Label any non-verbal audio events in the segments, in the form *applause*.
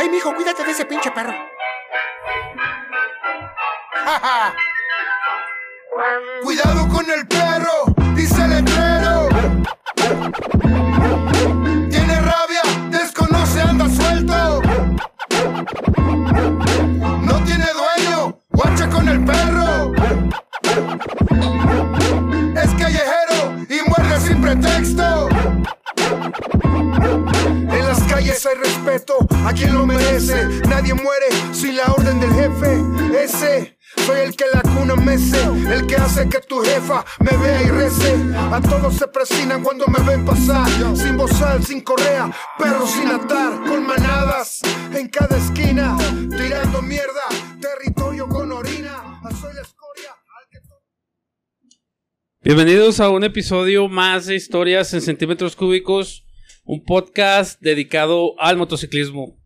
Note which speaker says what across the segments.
Speaker 1: Ay, mijo, cuídate de ese pinche perro. ¡Ja, ja! Cuidado con el perro, dice el letrero. Tiene rabia, desconoce, anda suelto. No tiene dueño, guacha con el perro. A quien lo merece. Nadie muere sin la orden del jefe. Ese soy el que la cuna mece, el que hace que tu jefa me vea y rece. A todos se presinan cuando me ven pasar, sin bozal, sin correa, perro sin atar, con manadas en cada esquina, tirando mierda, territorio con orina. Soy la escoria.
Speaker 2: Bienvenidos a un episodio más de Historias en Centímetros Cúbicos, un podcast dedicado al motociclismo.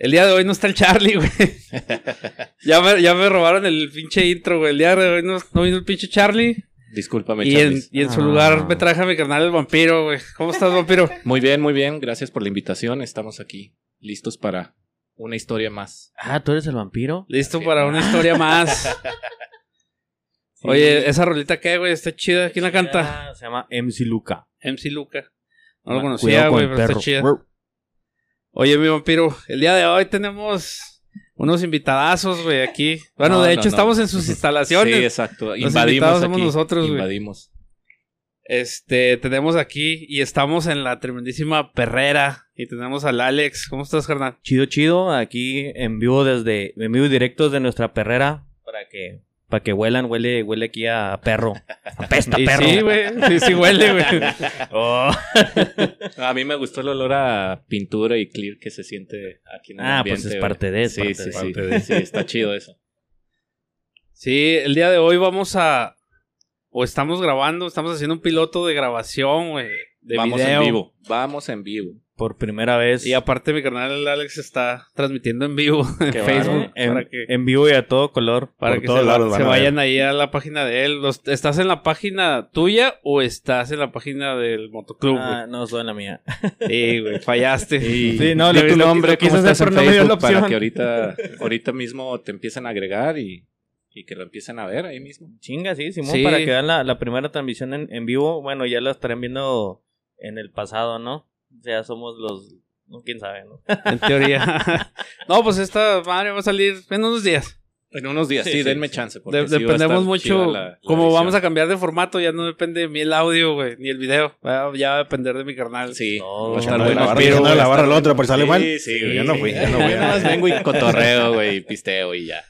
Speaker 2: El día de hoy no está el Charlie, güey. *laughs* ya, me, ya me robaron el pinche intro, güey. El día de hoy no, no vino el pinche Charlie.
Speaker 3: Discúlpame,
Speaker 2: Y en, y en su
Speaker 4: Ah.
Speaker 2: lugar me traje a mi carnal el vampiro, güey. ¿Cómo estás, vampiro? *laughs*
Speaker 3: Muy bien, muy bien. Gracias por la invitación. Estamos aquí listos para una historia más.
Speaker 4: Ah, ¿tú eres el vampiro?
Speaker 2: Listo para una historia más. *laughs* Oye, ¿esa rolita qué, güey? Está chida. ¿Quién la canta?
Speaker 4: Ah, se llama MC Luca.
Speaker 2: MC Luca. No lo
Speaker 4: Ah,
Speaker 2: conocía,
Speaker 4: cuidado con
Speaker 2: güey, pero está chida. Oye, mi vampiro, el día de hoy tenemos unos invitadazos, güey, aquí. Bueno,
Speaker 3: No,
Speaker 2: de hecho,
Speaker 3: no.
Speaker 2: estamos en sus *laughs* instalaciones.
Speaker 3: Sí, exacto.
Speaker 2: invitados
Speaker 3: Invadimos
Speaker 2: somos
Speaker 3: aquí.
Speaker 2: nosotros, güey.
Speaker 3: Invadimos.
Speaker 2: Este, tenemos aquí y estamos en la tremendísima perrera. Y tenemos al Alex. ¿Cómo estás, carnal?
Speaker 4: Chido, chido. Aquí en vivo desde, en vivo y directo de nuestra perrera. Para que, para que huelan, huele, huele aquí a perro. Apesta
Speaker 2: Y
Speaker 4: perro.
Speaker 2: sí, güey. Sí, sí huele, güey. *laughs*
Speaker 4: Oh.
Speaker 3: A mí me gustó el olor a pintura y clear que se siente aquí en el
Speaker 4: Ah,
Speaker 3: ambiente.
Speaker 4: pues es parte de, es
Speaker 3: Sí,
Speaker 4: parte
Speaker 3: sí,
Speaker 4: de.
Speaker 3: sí.
Speaker 4: Parte
Speaker 2: de.
Speaker 3: Sí, está chido eso.
Speaker 2: Sí, el día de hoy vamos a... O estamos grabando, estamos haciendo un piloto de grabación, güey. De
Speaker 3: Vamos
Speaker 2: video.
Speaker 3: en vivo. Vamos en vivo.
Speaker 4: Por primera vez.
Speaker 2: Y aparte mi carnal el Alex está transmitiendo en vivo *laughs* en
Speaker 3: Qué
Speaker 2: Facebook.
Speaker 4: en,
Speaker 2: para que...
Speaker 4: en vivo y a todo color.
Speaker 2: Para
Speaker 4: por
Speaker 2: que
Speaker 4: todos
Speaker 2: se,
Speaker 4: lados
Speaker 2: se vayan ahí a la página de él. Los- ¿Estás en la página tuya o estás en la página del motoclub?
Speaker 4: Ah, no, soy en la mía.
Speaker 2: Sí, güey, fallaste.
Speaker 4: Sí, no,
Speaker 3: Dile
Speaker 4: lo-
Speaker 3: tu nombre,
Speaker 4: quise hacer, pero no la
Speaker 3: para que ahorita, *laughs* ahorita mismo te empiecen a agregar y, y que lo empiecen a ver ahí mismo.
Speaker 4: Chinga, sí, Simón,
Speaker 2: Sí.
Speaker 4: para que vean la, la primera transmisión en, en vivo. Bueno, ya la estarán viendo en el pasado, ¿no? O sea, somos los... No, quién sabe, ¿no?
Speaker 2: En teoría. *laughs* no, pues esta madre va a salir en unos días.
Speaker 3: En unos días, sí,
Speaker 4: Sí, sí,
Speaker 3: denme
Speaker 4: sí.
Speaker 3: chance. porque
Speaker 2: De- dependemos mucho.
Speaker 3: la- la
Speaker 2: como
Speaker 3: edición.
Speaker 2: vamos a cambiar de formato, ya no depende de mí el audio, güey, ni el video. Ya va a depender de mi carnal.
Speaker 3: Sí,
Speaker 4: No,
Speaker 3: va a estar
Speaker 4: no,
Speaker 3: bueno. pero
Speaker 4: no, la barra al
Speaker 3: bueno.
Speaker 4: otro, por si sale mal.
Speaker 3: Sí, sí,
Speaker 4: Sí, yo no fui, yo no voy. *laughs*
Speaker 3: Nada más vengo y cotorreo, güey, y pisteo y ya.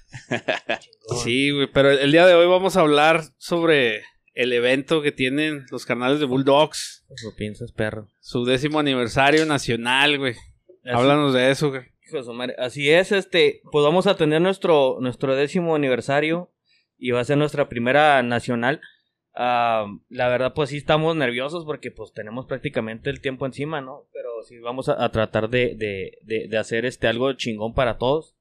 Speaker 2: Sí, güey, pero el día de hoy vamos a hablar sobre el evento que tienen los canales de Bulldogs.
Speaker 4: Lo piensas, perro.
Speaker 2: Su décimo aniversario nacional, güey.
Speaker 4: Así-
Speaker 2: Háblanos de eso, güey.
Speaker 4: hijo de su madre. Así es, este, pues vamos a tener nuestro, nuestro décimo aniversario y va a ser nuestra primera nacional. Ah, la verdad, pues sí estamos nerviosos porque pues tenemos prácticamente el tiempo encima, ¿no? Pero sí vamos a, a tratar de, de, de, de hacer este algo chingón para todos.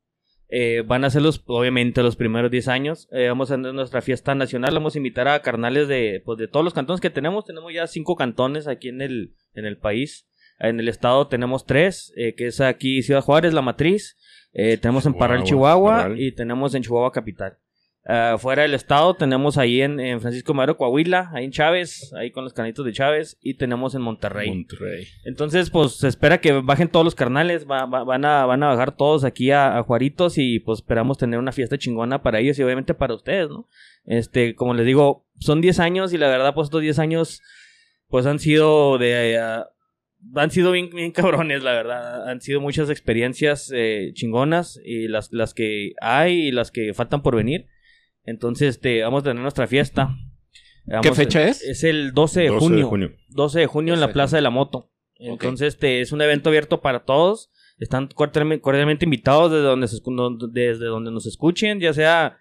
Speaker 4: Eh, van a ser los, obviamente, los primeros 10 años. Eh, vamos a tener nuestra fiesta nacional. Vamos a invitar a carnales de, pues, de todos los cantones que tenemos. Tenemos ya cinco cantones aquí en el, en el país. En el estado tenemos tres, eh, que es aquí Ciudad Juárez, la matriz. Eh, tenemos en Parral,
Speaker 5: Chihuahua,
Speaker 4: Chihuahua,
Speaker 5: Parral.
Speaker 4: y tenemos en Chihuahua Capital. Ah, fuera del estado tenemos ahí en, en Francisco Madero, Coahuila, ahí en Chávez, ahí con los canitos de Chávez, y tenemos en Monterrey.
Speaker 5: Monterrey.
Speaker 4: Entonces, pues se espera que bajen todos los carnales, va- va- van, a, van a bajar todos aquí a, a Juaritos y pues esperamos tener una fiesta chingona para ellos y obviamente para ustedes, ¿no? Este, como les digo, son 10 años y la verdad, pues estos 10 años, pues han sido de... eh, han sido bien, bien cabrones, la verdad. Han sido muchas experiencias eh, chingonas y las, las que hay y las que faltan por venir. Entonces, este, vamos a tener nuestra fiesta. Vamos
Speaker 3: ¿Qué fecha es?
Speaker 4: Es el 12 de
Speaker 5: 12
Speaker 4: junio.
Speaker 5: de junio.
Speaker 4: 12 de junio en
Speaker 3: 12
Speaker 4: la Plaza de la Moto. Entonces, este es un evento abierto para todos. Están cordialmente, cordialmente invitados desde donde, se desde donde nos escuchen, ya sea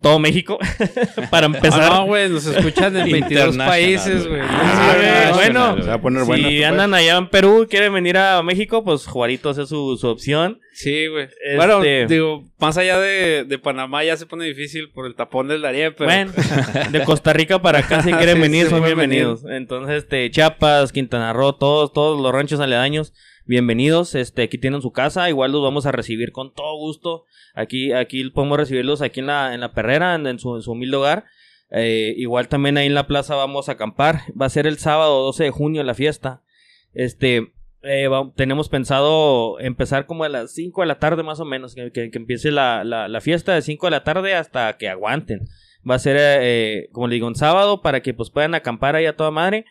Speaker 4: todo México. *laughs* para empezar.
Speaker 2: Ah, no, güey, nos escuchan en 22
Speaker 3: International,
Speaker 2: países,
Speaker 3: güey.
Speaker 4: Ah, bueno,
Speaker 5: Se va a poner
Speaker 4: si
Speaker 5: pues.
Speaker 4: andan allá en Perú, quieren venir a México, pues Juaritos es su, su opción.
Speaker 2: Sí, güey.
Speaker 4: Este-
Speaker 2: Bueno, digo, más allá de, de Panamá ya se pone difícil por el tapón del Darién, pero...
Speaker 4: Bueno, *laughs* de Costa Rica para acá, si quieren
Speaker 2: Sí,
Speaker 4: venir,
Speaker 2: sí,
Speaker 4: son bienvenidos. Entonces, este, Chiapas, Quintana Roo, todos, todos los ranchos aledaños, bienvenidos. Este, aquí tienen su casa, igual los vamos a recibir con todo gusto. Aquí, aquí podemos recibirlos aquí en la, en la perrera, en, su, en su humilde hogar. Eh, igual también ahí en la plaza vamos a acampar. Va a ser el sábado 12 de junio la fiesta. Este, eh, tenemos pensado empezar como a las 5 de la tarde más o menos, que, que- empiece la, la- la fiesta de 5 de la tarde hasta que aguanten. Va a ser, eh, como le digo, un sábado para que pues puedan acampar ahí a toda madre,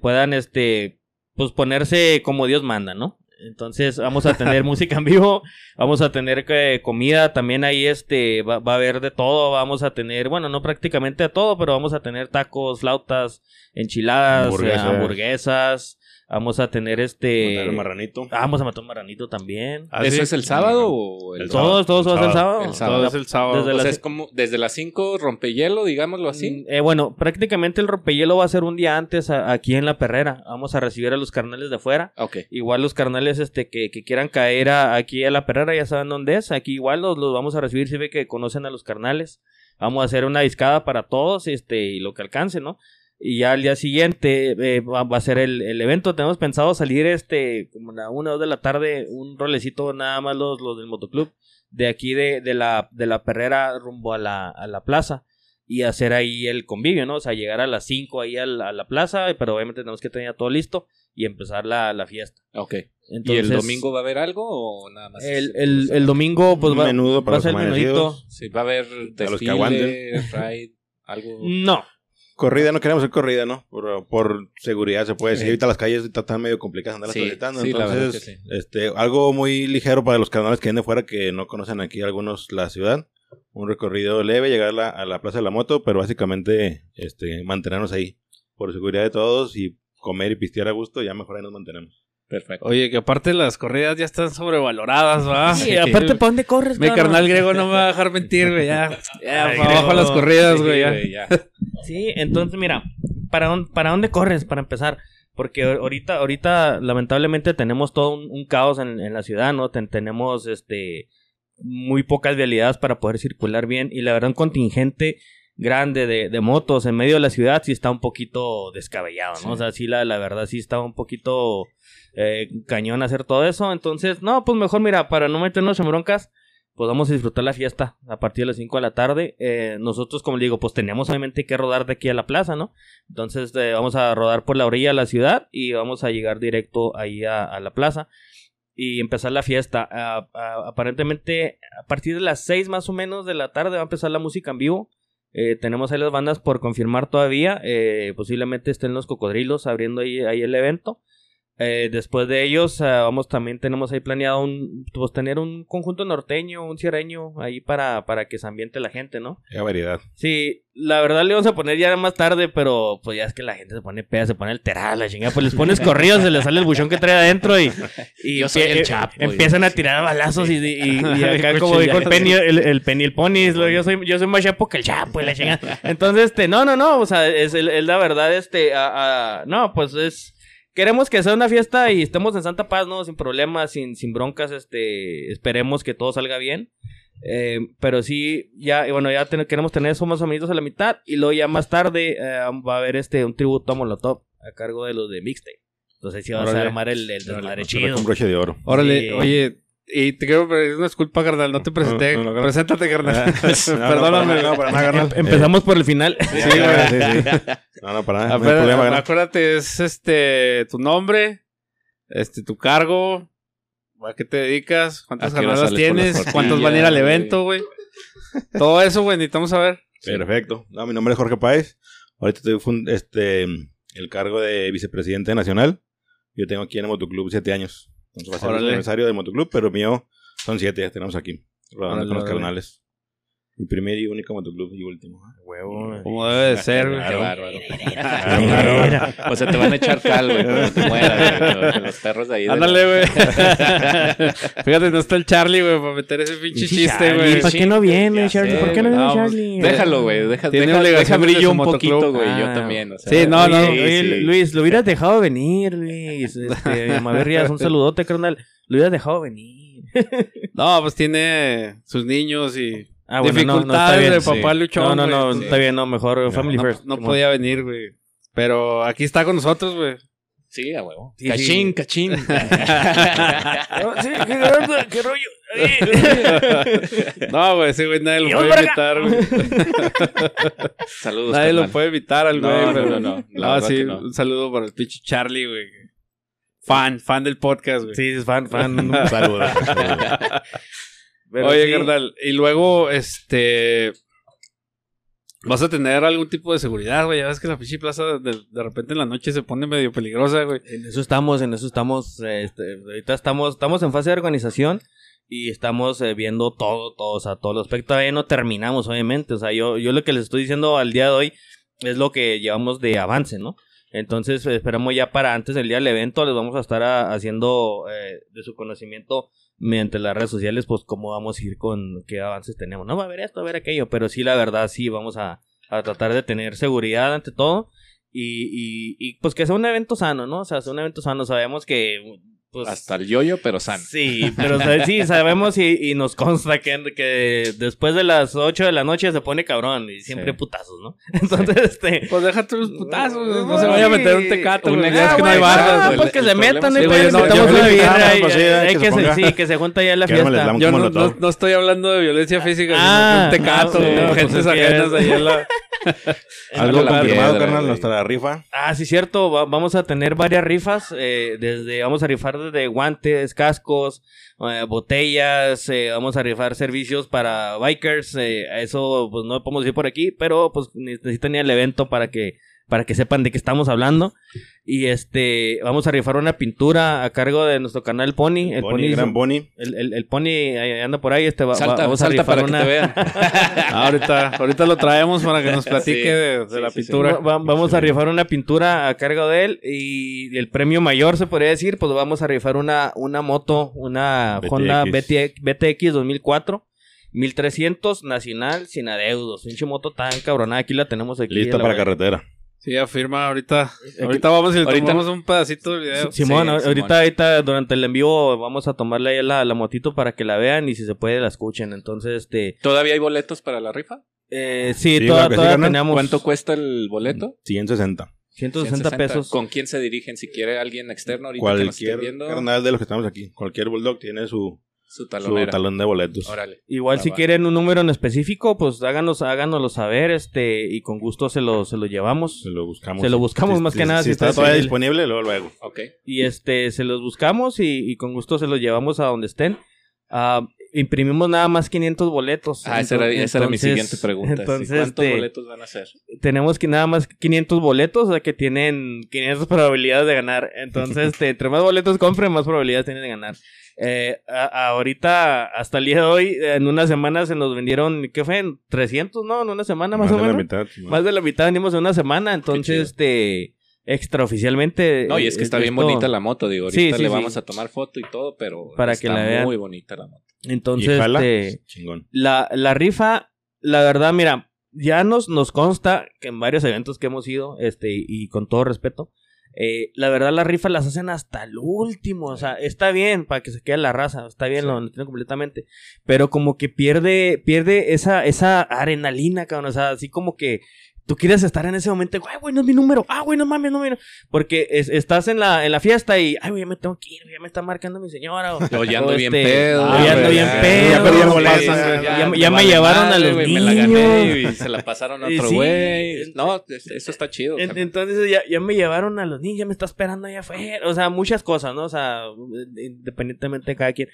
Speaker 4: puedan este, pues ponerse como Dios manda, ¿no? Entonces vamos a tener *laughs* música en vivo, vamos a tener eh, comida también ahí, este, va, va a haber de todo, vamos a tener, bueno, no prácticamente de todo, pero vamos a tener tacos, flautas, enchiladas,
Speaker 5: Hamburguesas.
Speaker 4: eh, hamburguesas, vamos a tener este...
Speaker 5: Matar el marranito.
Speaker 4: Ah, vamos a matar un marranito también.
Speaker 2: ¿Ah,
Speaker 3: ¿Eso
Speaker 2: sí?
Speaker 3: es el sábado o el
Speaker 4: todos, todos va a ser el sábado.
Speaker 3: El sábado.
Speaker 2: Todo es el sábado.
Speaker 4: Desde
Speaker 3: O
Speaker 4: las-
Speaker 3: sea, es como desde las 5 rompehielo, digámoslo así.
Speaker 4: Mm, eh, bueno, prácticamente el rompehielo va a ser un día antes a- aquí en la perrera. Vamos a recibir a los carnales de afuera.
Speaker 3: Ok.
Speaker 4: Igual los carnales este, que, que quieran caer a- aquí a la perrera ya saben dónde es. Aquí igual los, los vamos a recibir si ve que conocen a los carnales. Vamos a hacer una discada para todos este, y lo que alcance, ¿no? Y ya al día siguiente eh, va, va a ser el, el evento. Tenemos pensado salir este como a la una o dos de la tarde, un rolecito nada más los, los del motoclub de aquí de, de, la, de la perrera rumbo a la, a la plaza y hacer ahí el convivio, ¿no? O sea, llegar a las 5 ahí a la, a la plaza, pero obviamente tenemos que tener todo listo y empezar la, la fiesta.
Speaker 3: Ok.
Speaker 4: Entonces,
Speaker 3: ¿Y el domingo va a haber algo o nada más?
Speaker 4: el, el, el domingo pues va,
Speaker 5: menudo para
Speaker 4: va a ser menudito.
Speaker 3: Sí, va a haber desfile,
Speaker 5: los que aguanten.
Speaker 3: ride, algo.
Speaker 4: No,
Speaker 5: Corrida, no queremos hacer corrida, ¿no? Por, por seguridad se puede decir.
Speaker 3: Sí.
Speaker 5: Ahorita las calles están medio complicadas andarlas
Speaker 3: Sí,
Speaker 5: transitando.
Speaker 3: sí,
Speaker 5: Entonces,
Speaker 3: que
Speaker 5: este, algo muy ligero para los canales que vienen de fuera que no conocen aquí algunos la ciudad. Un recorrido leve, llegar a la, a la Plaza de la Moto, pero básicamente este, mantenernos ahí. Por seguridad de todos y comer y pistear a gusto, ya mejor ahí nos mantenemos.
Speaker 3: Perfecto.
Speaker 2: Oye, que aparte las corridas ya están sobrevaloradas, ¿va?
Speaker 4: Sí, aparte, ¿para dónde corres?
Speaker 2: Mi carnal griego no me va a dejar mentir, güey. Ya, *laughs* ya
Speaker 4: Ay,
Speaker 2: para abajo las corridas,
Speaker 3: Sí,
Speaker 2: güey. ya.
Speaker 3: güey, ya. *laughs*
Speaker 4: Sí, entonces mira, ¿para dónde, ¿para dónde corres para empezar? Porque ahorita, ahorita lamentablemente tenemos todo un, un caos en, en la ciudad, ¿no? Ten- tenemos este muy pocas vialidades para poder circular bien y la verdad un contingente grande de, de motos en medio de la ciudad sí está un poquito descabellado, ¿no?
Speaker 3: Sí.
Speaker 4: O sea, sí la, la verdad sí está un poquito eh, cañón hacer todo eso. Entonces, no, pues mejor mira, para no meternos en broncas, pues vamos a disfrutar la fiesta a partir de las 5 de la tarde. Eh, nosotros, como le digo, pues tenemos obviamente que rodar de aquí a la plaza, ¿no? Entonces eh, vamos a rodar por la orilla de la ciudad y vamos a llegar directo ahí a, a la plaza y empezar la fiesta. Aparentemente, a partir de las 6 más o menos de la tarde va a empezar la música en vivo. Eh, tenemos ahí las bandas por confirmar todavía. Eh, posiblemente estén los cocodrilos abriendo ahí, ahí el evento. Eh, después de ellos, ah, vamos también tenemos ahí planeado un, pues, tener un conjunto norteño, un sierreño ahí para, para que se ambiente la gente, ¿no?
Speaker 5: Qué variedad.
Speaker 4: Sí, la verdad le vamos a poner ya más tarde, pero pues ya es que la gente se pone peda, se pone alterada, la chingada, pues les pones *laughs* corridos, se les sale el buchón que trae adentro y, y
Speaker 3: Yo soy
Speaker 4: empie-
Speaker 3: el Chapo,
Speaker 4: empiezan a tirar balazos y, y- y *laughs* acá como dijo el Penny, el, el Penny el Pony, yo soy, yo soy más chapo que el Chapo y la chingada. Entonces, este, no, no, no, o sea, es, el- es la verdad, este, a- a- no, pues es... Queremos que sea una fiesta y estemos en Santa Paz, ¿no? Sin problemas, sin, sin broncas, este, esperemos que todo salga bien. Eh, pero sí, ya, y bueno, ya ten- queremos tener eso más o menos a la mitad. Y luego ya más tarde eh, va a haber este un tributo a Molotov a cargo de los de Mixtape. Entonces sí vamos a armar el, el desmadre chido.
Speaker 5: un broche de oro.
Speaker 2: Órale,
Speaker 4: Sí.
Speaker 2: oye, y te quiero pedir una disculpa, carnal. No te presenté.
Speaker 5: No, no, no.
Speaker 2: Preséntate, carnal. *laughs*
Speaker 5: No, no,
Speaker 2: Perdóname.
Speaker 5: para nada, para nada, carnal.
Speaker 4: Em- Empezamos por el final.
Speaker 5: Sí, güey, sí, sí. *laughs* No, no, para nada. No hay problema,
Speaker 2: acuérdate, es este tu nombre, este tu cargo, a qué te dedicas, cuántas
Speaker 3: ¿A qué hora
Speaker 2: jornadas tienes, cuántos van a ir al evento, güey. Todo eso, güey, necesitamos saber.
Speaker 5: Perfecto. No, mi nombre es Jorge Páez. Ahorita estoy fun- este, el cargo de vicepresidente nacional. Yo tengo aquí en el Motoclub siete años. Entonces va a ser el aniversario del Motoclub, pero mío son siete, ya tenemos aquí. Rodando
Speaker 2: Órale,
Speaker 5: con los
Speaker 2: órale.
Speaker 5: carnales. Mi primer y único Motoclub y último.
Speaker 4: Huevo.
Speaker 2: Como debe de ser, güey.
Speaker 3: O sea, te van a echar cal, güey, cuando te mueras, güey, los- perros de ahí.
Speaker 2: Ándale,
Speaker 3: la-
Speaker 2: güey. *laughs* Fíjate, no está el Charlie, güey, para meter ese pinche chiste, güey.
Speaker 4: ¿Para qué no viene, Charlie? ¿Por qué no viene Charlie?
Speaker 3: Déjalo, güey. Deja,
Speaker 2: Tiene
Speaker 3: deja, brillo un poquito, güey.
Speaker 4: Ah.
Speaker 3: Yo también. o sea,
Speaker 2: Sí, no, no.
Speaker 4: Luis, lo hubieras dejado venir, Luis. Este, *laughs* Maverrías, un saludote, carnal. Lo hubieras dejado venir.
Speaker 2: No, pues tiene sus niños y
Speaker 4: Ah, bueno, no, no, está
Speaker 2: dificultades
Speaker 4: bien.
Speaker 2: de
Speaker 3: sí.
Speaker 2: papá luchón.
Speaker 4: No, no, no, está bien, no, mejor Family
Speaker 2: No,
Speaker 4: First.
Speaker 2: no podía venir, güey. Pero aquí está con nosotros, güey.
Speaker 3: Sí, a huevo.
Speaker 4: Sí,
Speaker 3: cachín,
Speaker 4: sí.
Speaker 3: cachín. *laughs*
Speaker 4: sí, qué, onda, qué rollo. *laughs*
Speaker 2: No, güey, ese güey nadie lo puede evitar, güey. *laughs*
Speaker 3: Saludos.
Speaker 2: Nadie lo puede evitar al
Speaker 3: No,
Speaker 2: güey.
Speaker 3: no, no, no, la
Speaker 2: No, sí,
Speaker 3: no.
Speaker 2: un saludo para el pinche Charlie, güey. Fan, fan del podcast, güey.
Speaker 4: Sí, es fan, fan.
Speaker 5: Saludos.
Speaker 4: Pero
Speaker 2: Oye,
Speaker 4: sí.
Speaker 2: carnal, y luego, este. Vas a tener algún tipo de seguridad, güey. Ya ves que la pinche plaza de, de repente en la noche se pone medio peligrosa, güey.
Speaker 4: En eso estamos, en eso estamos. este, ahorita estamos, estamos en fase de organización y estamos eh, viendo todo, todo, o sea, todo el aspecto. Todavía no terminamos, obviamente. O sea, yo, yo lo que les estoy diciendo al día de hoy es lo que llevamos de avance, ¿no? Entonces, esperamos ya para antes del día del evento, les vamos a estar a- haciendo eh, de su conocimiento mediante las redes sociales, pues cómo vamos a ir con qué avances tenemos. No va a haber esto, va a haber aquello, pero sí, la verdad, sí, vamos a, a tratar de tener seguridad ante todo. Y, y, y, pues que sea un evento sano, ¿no? O sea, sea un evento sano. Sabemos que. Pues,
Speaker 3: Hasta el yoyo, pero sano.
Speaker 4: Sí, pero o sea, sí, *laughs* sabemos y, y nos consta que, que después de las 8 de la noche se pone cabrón y siempre
Speaker 3: Sí.
Speaker 4: putazos, ¿no? *laughs* Entonces, este.
Speaker 2: Pues déjate los putazos,
Speaker 4: No,
Speaker 2: no, se vaya a meter un tecato,
Speaker 3: un
Speaker 2: güey.
Speaker 3: ex-
Speaker 2: Ya es que no hay
Speaker 3: güey,
Speaker 2: barras,
Speaker 3: no,
Speaker 2: güey.
Speaker 4: pues que
Speaker 3: el
Speaker 4: se metan, no
Speaker 2: que- Digo, yo no- yo
Speaker 4: una
Speaker 2: no-
Speaker 4: birra
Speaker 5: ah, pues sí, que
Speaker 4: que
Speaker 5: se
Speaker 4: sí, que se junta ya la
Speaker 5: Que arme el
Speaker 4: fiesta.
Speaker 2: Yo no, no- no estoy hablando de violencia física,
Speaker 4: Ah,
Speaker 2: sino un tecato,
Speaker 4: ah, sí,
Speaker 2: güey,
Speaker 4: que
Speaker 2: ajenas
Speaker 4: es-
Speaker 2: ahí en la... *laughs*
Speaker 5: Algo
Speaker 3: la
Speaker 5: confirmado, carnal,
Speaker 3: güey.
Speaker 5: nuestra rifa.
Speaker 4: Ah, sí, cierto. va- vamos a tener varias rifas. eh, desde Vamos a rifar desde guantes, cascos, eh, botellas. eh, vamos a rifar servicios para bikers. eh, eso pues no podemos decir por aquí, pero pues necesitan ir al evento para que para que sepan de qué estamos hablando. Y este, vamos a rifar una pintura a cargo de nuestro canal Pony. El Pony,
Speaker 5: gran Bonnie.
Speaker 4: el, el- el Pony anda por ahí. Este va, va-
Speaker 3: Salta,
Speaker 4: vamos a
Speaker 3: salta
Speaker 4: rifar
Speaker 3: para
Speaker 4: una.
Speaker 3: que te vean. *laughs*
Speaker 2: Ah, ahorita, ahorita lo traemos para que nos platique
Speaker 3: Sí,
Speaker 2: de, de
Speaker 3: sí,
Speaker 2: la
Speaker 3: sí, sí.
Speaker 2: pintura.
Speaker 4: Va- va- vamos a rifar una pintura a cargo de él y el premio mayor se podría decir, pues vamos a rifar una, una moto, una
Speaker 5: BTX.
Speaker 4: Honda BTX, BTX 2004, 1300 nacional sin adeudos, pinche moto tan cabronada, aquí la tenemos aquí.
Speaker 5: Lista para carretera.
Speaker 2: Sí, afirma ahorita. Ahorita vamos y le
Speaker 3: Ahorita-
Speaker 2: tomamos un pedacito de video.
Speaker 4: Simón,
Speaker 3: Sí,
Speaker 4: ahorita,
Speaker 3: Simón.
Speaker 4: ahorita durante el envío vamos a tomarle ahí la, la motito para que la vean y si se puede la escuchen. Entonces, este,
Speaker 3: ¿Todavía hay boletos para la rifa?
Speaker 4: eh, sí,
Speaker 5: Sí,
Speaker 4: toda- teníamos
Speaker 3: ¿Cuánto cuesta el boleto?
Speaker 5: 160.
Speaker 4: 160 pesos.
Speaker 3: ¿Con quién se dirigen? Si quiere alguien externo ahorita que nos esté
Speaker 5: Cualquier
Speaker 3: viendo,
Speaker 5: carnal de los que estamos aquí. Cualquier bulldog tiene su,
Speaker 3: su
Speaker 5: su talón de boletos.
Speaker 3: Órale.
Speaker 4: Igual
Speaker 3: Ah,
Speaker 4: si
Speaker 3: va.
Speaker 4: quieren un número en específico, pues háganos, háganoslo saber, este, y con gusto se lo, se lo llevamos.
Speaker 5: Se lo buscamos.
Speaker 4: Se lo buscamos
Speaker 5: Si-
Speaker 4: más
Speaker 5: si-
Speaker 4: que nada,
Speaker 5: Si,
Speaker 4: si
Speaker 5: está
Speaker 4: está
Speaker 5: todavía
Speaker 4: disponible.
Speaker 5: luego luego.
Speaker 3: Ok.
Speaker 4: Y este, se los buscamos y, y con gusto se los llevamos a donde estén. Ah, imprimimos nada más 500 boletos.
Speaker 3: Ah, esa era, esa era mi siguiente pregunta. sí.
Speaker 4: Entonces,
Speaker 3: ¿Cuántos
Speaker 4: este,
Speaker 3: boletos van a hacer?
Speaker 4: tenemos que nada más 500 boletos, o sea que tienen 500 probabilidades de ganar. Entonces, *laughs* este, entre más boletos compren, más probabilidades tienen de ganar. Eh, a- ahorita, hasta el día de hoy, en una semana se nos vendieron, ¿qué fue? 300, ¿no? En una semana más, o
Speaker 5: de la
Speaker 4: menos.
Speaker 5: mitad.
Speaker 4: Más de la mitad vendimos en una semana, entonces, este, extraoficialmente.
Speaker 3: No, y es que
Speaker 4: eh,
Speaker 3: está bien bonita la moto, digo. Ahorita
Speaker 4: sí,
Speaker 3: le
Speaker 4: sí.
Speaker 3: vamos a tomar foto y todo, pero
Speaker 4: Para
Speaker 3: está
Speaker 4: que la vean.
Speaker 3: muy bonita la moto.
Speaker 4: Entonces, este,
Speaker 5: chingón.
Speaker 4: la, la rifa, la verdad, mira, ya nos, nos consta que en varios eventos que hemos ido, este, y con todo respeto, eh, la verdad las rifas las hacen hasta el último, o sea, está bien para que se quede la raza, está bien,
Speaker 3: Sí.
Speaker 4: lo entiendo completamente, pero como que pierde, pierde esa, esa adrenalina, cabrón, o sea, así como que tú quieres estar en ese momento, ay, güey, no es mi número, ah, güey, no mames, no, mira, porque es- estás en la, en la fiesta y, ay, güey, ya me tengo que ir, ya me está marcando mi señora, o,
Speaker 3: Yo ya ando
Speaker 4: o
Speaker 3: bien
Speaker 4: este,
Speaker 3: pedo.
Speaker 4: ya ando bien pedo,
Speaker 3: ya perdí el
Speaker 4: güey,
Speaker 3: boleto,
Speaker 4: ya- ya-
Speaker 3: me
Speaker 4: ya me
Speaker 3: vale
Speaker 4: llevaron a los
Speaker 3: güey, Me la gané
Speaker 4: niños.
Speaker 3: y se la pasaron a otro
Speaker 4: sí.
Speaker 3: güey. No, es- eso está chido.
Speaker 4: En-. Entonces ya, ya me llevaron a los niños, ya me está esperando allá afuera. O sea, muchas cosas, ¿no? O sea, independientemente de cada quien.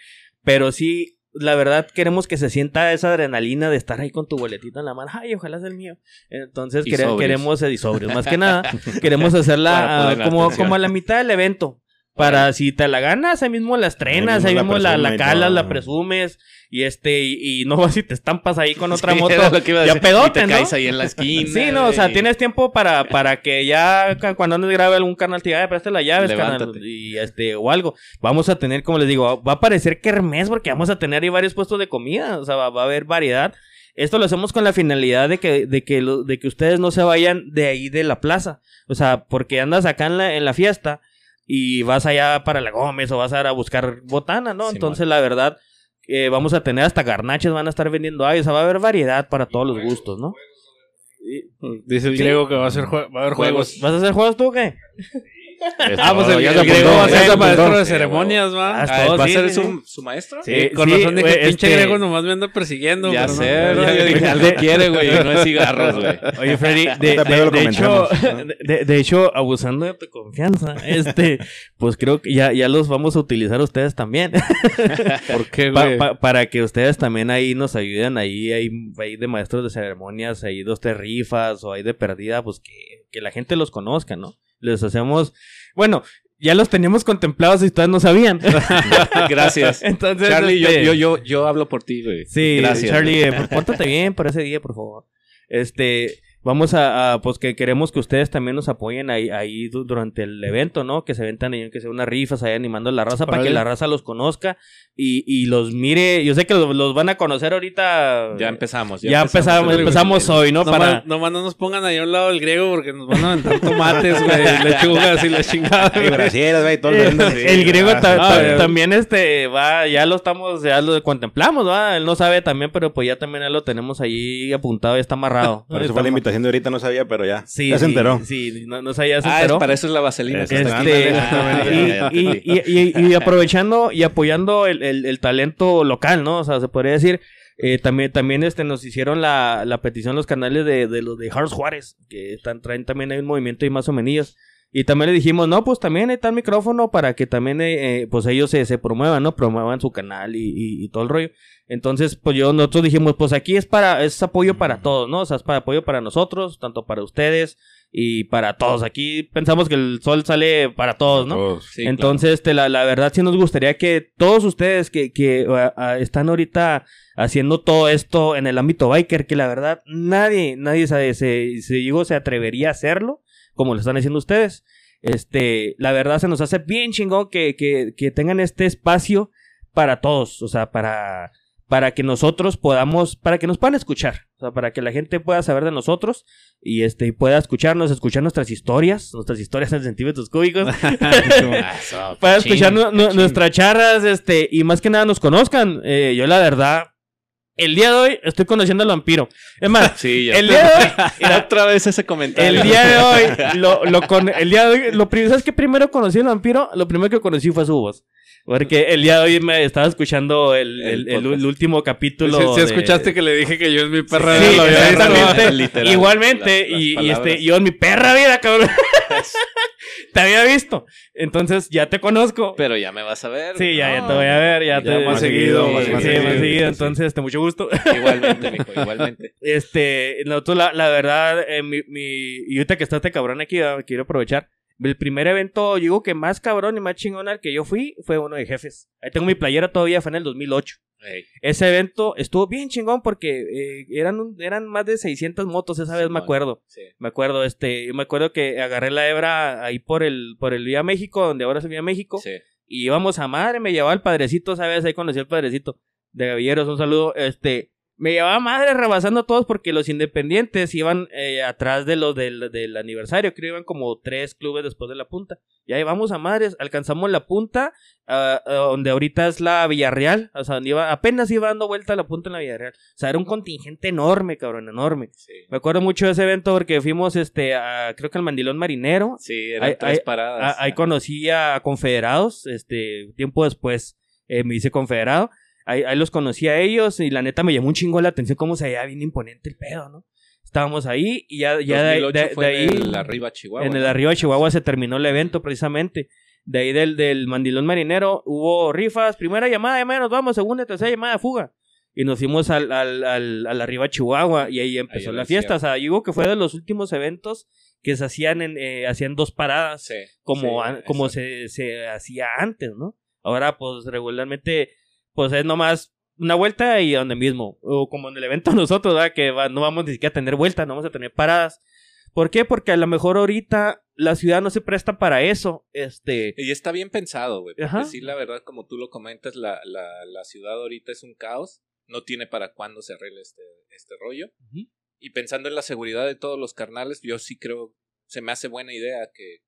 Speaker 4: Pero sí, la verdad queremos que se sienta esa adrenalina de estar ahí con tu boletito en la mano. Ay, ojalá sea el mío. Entonces quere- queremos, eh, y sobrios, más que *laughs* nada, queremos hacerla ah, como, como a la mitad del evento. Para si te la ganas, ahí mismo la estrenas,
Speaker 5: Ahí
Speaker 4: ahí
Speaker 5: mismo
Speaker 4: mismo
Speaker 5: la
Speaker 4: la, la calas, la presumes. Y este, y, y no vas y te estampas ahí con *laughs* otra
Speaker 3: Sí,
Speaker 4: moto.
Speaker 3: lo que iba a
Speaker 4: ya pedote,
Speaker 3: Y te
Speaker 4: ¿no?
Speaker 3: caes ahí en la *laughs* esquina.
Speaker 4: Sí, no, o sea, tienes tiempo para, para que ya cuando andes grave algún canal te diga, "Ay, preste carnal",
Speaker 3: Levántate.
Speaker 4: y este, o algo. Vamos a tener, como les digo, va a parecer kermés porque vamos a tener ahí varios puestos de comida, o sea, va, va a haber variedad. Esto lo hacemos con la finalidad de que, de que, lo- de que ustedes no se vayan de ahí de la plaza. O sea, porque andas acá en la, en la fiesta y vas allá para la Gómez o vas a ir a buscar botana, ¿no? Entonces, la verdad, eh, vamos a tener hasta garnaches, van a estar vendiendo ahí, o sea, va a haber variedad para todos los gustos, ¿no?
Speaker 2: Dice el griego que va a, va a haber juegos.
Speaker 4: ¿Vas a hacer juegos tú o qué? *laughs*
Speaker 2: Ah, pues el,
Speaker 5: ya
Speaker 2: el griego va a ser
Speaker 5: se
Speaker 2: el maestro de ceremonias, va.
Speaker 4: Ah,
Speaker 3: Ah,
Speaker 4: todo,
Speaker 3: ¿Va a ser su, maestro?
Speaker 4: Sí.
Speaker 2: Sí, con
Speaker 4: sí,
Speaker 2: razón dije,
Speaker 4: güey,
Speaker 2: pinche
Speaker 4: este-
Speaker 2: griego nomás me anda persiguiendo.
Speaker 3: Ya
Speaker 2: pero no.
Speaker 3: sé, yo dije, algo quiere, güey, no es cigarros, *laughs* güey.
Speaker 4: Oye, Freddy, de, de- de hecho, de, de hecho, abusando de tu confianza, *laughs* este, pues creo que ya, ya los vamos a utilizar ustedes también. *laughs*
Speaker 2: ¿Por qué, güey?
Speaker 4: pa- para que ustedes también ahí nos ayuden, ahí hay, hay de maestros de ceremonias, hay dos tres rifas o hay de perdida, pues que, que la gente los conozca, ¿no? Les hacemos, bueno, ya los teníamos contemplados y ustedes no sabían. *laughs* *laughs*
Speaker 3: Gracias.
Speaker 4: Entonces,
Speaker 3: Charlie, yo,
Speaker 4: este,
Speaker 3: yo, yo, yo hablo por ti, güey.
Speaker 4: Sí,
Speaker 3: Gracias.
Speaker 4: Charlie,
Speaker 3: güey.
Speaker 4: eh, pórtate bien por ese día, por favor. Este, vamos a, a, pues que queremos que ustedes también nos apoyen ahí, ahí du- durante el evento, ¿no? Que se ventan ahí, que sea unas rifas ahí animando a la raza para que la raza los conozca y, y los mire. Yo sé que los, los van a conocer ahorita.
Speaker 3: Ya empezamos.
Speaker 4: Ya empezamos,
Speaker 3: el-
Speaker 4: empezamos hoy, ¿no?
Speaker 2: Nomás,
Speaker 4: Para...
Speaker 2: nomás no nos pongan ahí a un lado del griego porque nos van a aventar tomates, güey, lechugas y la chingada.
Speaker 5: Y
Speaker 2: güey.
Speaker 5: todo
Speaker 4: Eh,
Speaker 5: el
Speaker 4: el griego ta-
Speaker 2: Ah,
Speaker 4: ta-
Speaker 2: ya.
Speaker 4: también este va, ya lo estamos, ya lo contemplamos, va, él no sabe también, pero pues ya también ya lo tenemos ahí apuntado, ya está amarrado.
Speaker 5: Por eso fue la invitación de ahorita, no sabía, pero ya.
Speaker 4: Sí,
Speaker 5: ya se enteró.
Speaker 4: Sí, no, no sabía, ya se
Speaker 3: Ah, es-
Speaker 4: enteró.
Speaker 3: para eso es la vaselina. que
Speaker 4: Este, y-
Speaker 5: ya
Speaker 4: y- y- y aprovechando y apoyando el, el- talento local, ¿no? O sea, se podría decir, eh, también, también este, nos hicieron la, la petición los canales de, los de Harls Juárez, que están, traen también hay un movimiento y más o menos. Y también le dijimos, no, pues también está el micrófono para que también, eh, eh, pues ellos se, se promuevan, ¿no? Promuevan su canal y, y- y todo el rollo. Entonces, pues yo, nosotros dijimos, pues aquí es para, es apoyo para todos, ¿no? O sea, es para apoyo para nosotros, tanto para ustedes y para todos. Aquí pensamos que el sol sale para todos, ¿no?
Speaker 5: Todos.
Speaker 3: Sí,
Speaker 4: Entonces, este, la, la verdad sí nos gustaría que todos ustedes que, que están ahorita haciendo todo esto en el ámbito biker, que la verdad nadie, nadie se, se, se, digo, se atrevería a hacerlo como lo están haciendo ustedes. Este, la verdad se nos hace bien chingón que, que, que tengan este espacio para todos, o sea, para, para que nosotros podamos, para que nos puedan escuchar, o sea, para que la gente pueda saber de nosotros y este, pueda escucharnos, escuchar nuestras historias, nuestras historias en centímetros cúbicos. *laughs* *laughs* Para escuchar nuestras charras, este, y más que nada nos conozcan. Eh, yo la verdad, el día de hoy estoy conociendo al vampiro. Es más, *laughs*
Speaker 3: Sí, ya.
Speaker 4: el día de hoy, mira, *laughs*
Speaker 3: Otra vez ese comentario.
Speaker 4: el día de hoy, *laughs* lo, lo con, el día de hoy, lo primero, ¿sabes qué primero conocí al vampiro? Lo primero que conocí fue su voz. Porque el día de hoy me estaba escuchando el, el,
Speaker 3: El
Speaker 4: el- último capítulo.
Speaker 2: Si,
Speaker 4: de-
Speaker 2: escuchaste que le dije que yo es mi perra.
Speaker 4: Sí, exactamente. *laughs*
Speaker 3: Literal.
Speaker 4: Igualmente,
Speaker 3: Las-
Speaker 4: y,
Speaker 3: las
Speaker 4: y este, yo en mi perra vida, cabrón. *laughs* *laughs* te había visto. Entonces ya te conozco.
Speaker 3: Pero ya me vas a ver.
Speaker 4: Sí, ya, ya
Speaker 3: No,
Speaker 4: te voy a ver, ya,
Speaker 3: ya
Speaker 4: te
Speaker 2: más
Speaker 4: sí,
Speaker 2: seguido,
Speaker 4: sí,
Speaker 2: más
Speaker 4: sí,
Speaker 2: seguido,
Speaker 4: más
Speaker 2: sí,
Speaker 4: seguido.
Speaker 3: sí.
Speaker 4: Entonces, este, mucho gusto.
Speaker 3: Igualmente, mijo, igualmente.
Speaker 4: Este, nosotros la, la verdad, eh, mi, mi, y ahorita que está este cabrón aquí, ah, quiero aprovechar. El primer evento, yo digo que más cabrón y más chingón al que yo fui fue uno de jefes. Ahí tengo mi playera todavía, fue en el 2008.
Speaker 3: Ey,
Speaker 4: Ese evento estuvo bien chingón porque eh, eran, un- eran más de 600 motos, esa vez me acuerdo.
Speaker 3: sí.
Speaker 4: Me acuerdo, este, yo me acuerdo que agarré la hebra ahí por el, por el Vía México, donde ahora es el Vía México.
Speaker 3: Sí.
Speaker 4: Y íbamos a madre, me llevaba el padrecito, ¿sabes? Ahí conocí al padrecito de Gavilleros, un saludo. Este, me llevaba madre rebasando a todos porque los independientes iban eh, atrás de los del, del aniversario, creo iban como tres clubes después de la punta. Y ahí vamos a madres, alcanzamos la punta, ah, donde ahorita es la Villarreal, o sea, donde iba, apenas iba dando vuelta a la punta en la Villarreal. O sea, era un contingente enorme, cabrón, enorme.
Speaker 3: Sí.
Speaker 4: Me acuerdo mucho de ese evento porque fuimos, este, a, creo que al Mandilón Marinero,
Speaker 3: Sí, eran
Speaker 4: Ahí-
Speaker 3: tres paradas.
Speaker 4: Ah, ahí conocí a Confederados, este, tiempo después eh, me hice Confederado. Ahí, ahí los conocí a ellos y la neta me llamó un chingo la atención cómo se veía bien imponente el pedo, ¿no? Estábamos ahí y ya, ya de,
Speaker 3: 2008
Speaker 4: de-
Speaker 3: fue
Speaker 4: de ahí,
Speaker 3: en el arriba Chihuahua.
Speaker 4: en el arriba Chihuahua se terminó el evento precisamente. De ahí del, del mandilón marinero hubo rifas, primera llamada, ya nos vamos, segunda, tercera llamada, fuga. Y nos fuimos al, al, al, al arriba Chihuahua y ahí empezó
Speaker 3: Ahí
Speaker 4: la fiesta. O sea, yo digo que fue de los últimos eventos que se hacían en, eh, hacían dos paradas
Speaker 3: Sí.
Speaker 4: como,
Speaker 3: sí,
Speaker 4: como se, se hacía antes, ¿no? Ahora, pues, regularmente, pues es nomás una vuelta y donde mismo. O como en el evento *laughs* nosotros, ¿verdad? Que va- no vamos ni siquiera a tener vueltas, no vamos a tener paradas. ¿Por qué? Porque a lo mejor ahorita la ciudad no se presta para eso. Este.
Speaker 3: Y está bien pensado, güey. Porque sí, la verdad, como tú lo comentas, la, la, la ciudad ahorita es un caos. No tiene para cuándo se arregle este, este rollo. Y pensando en la seguridad de todos los carnales, yo sí creo, se me hace buena idea que,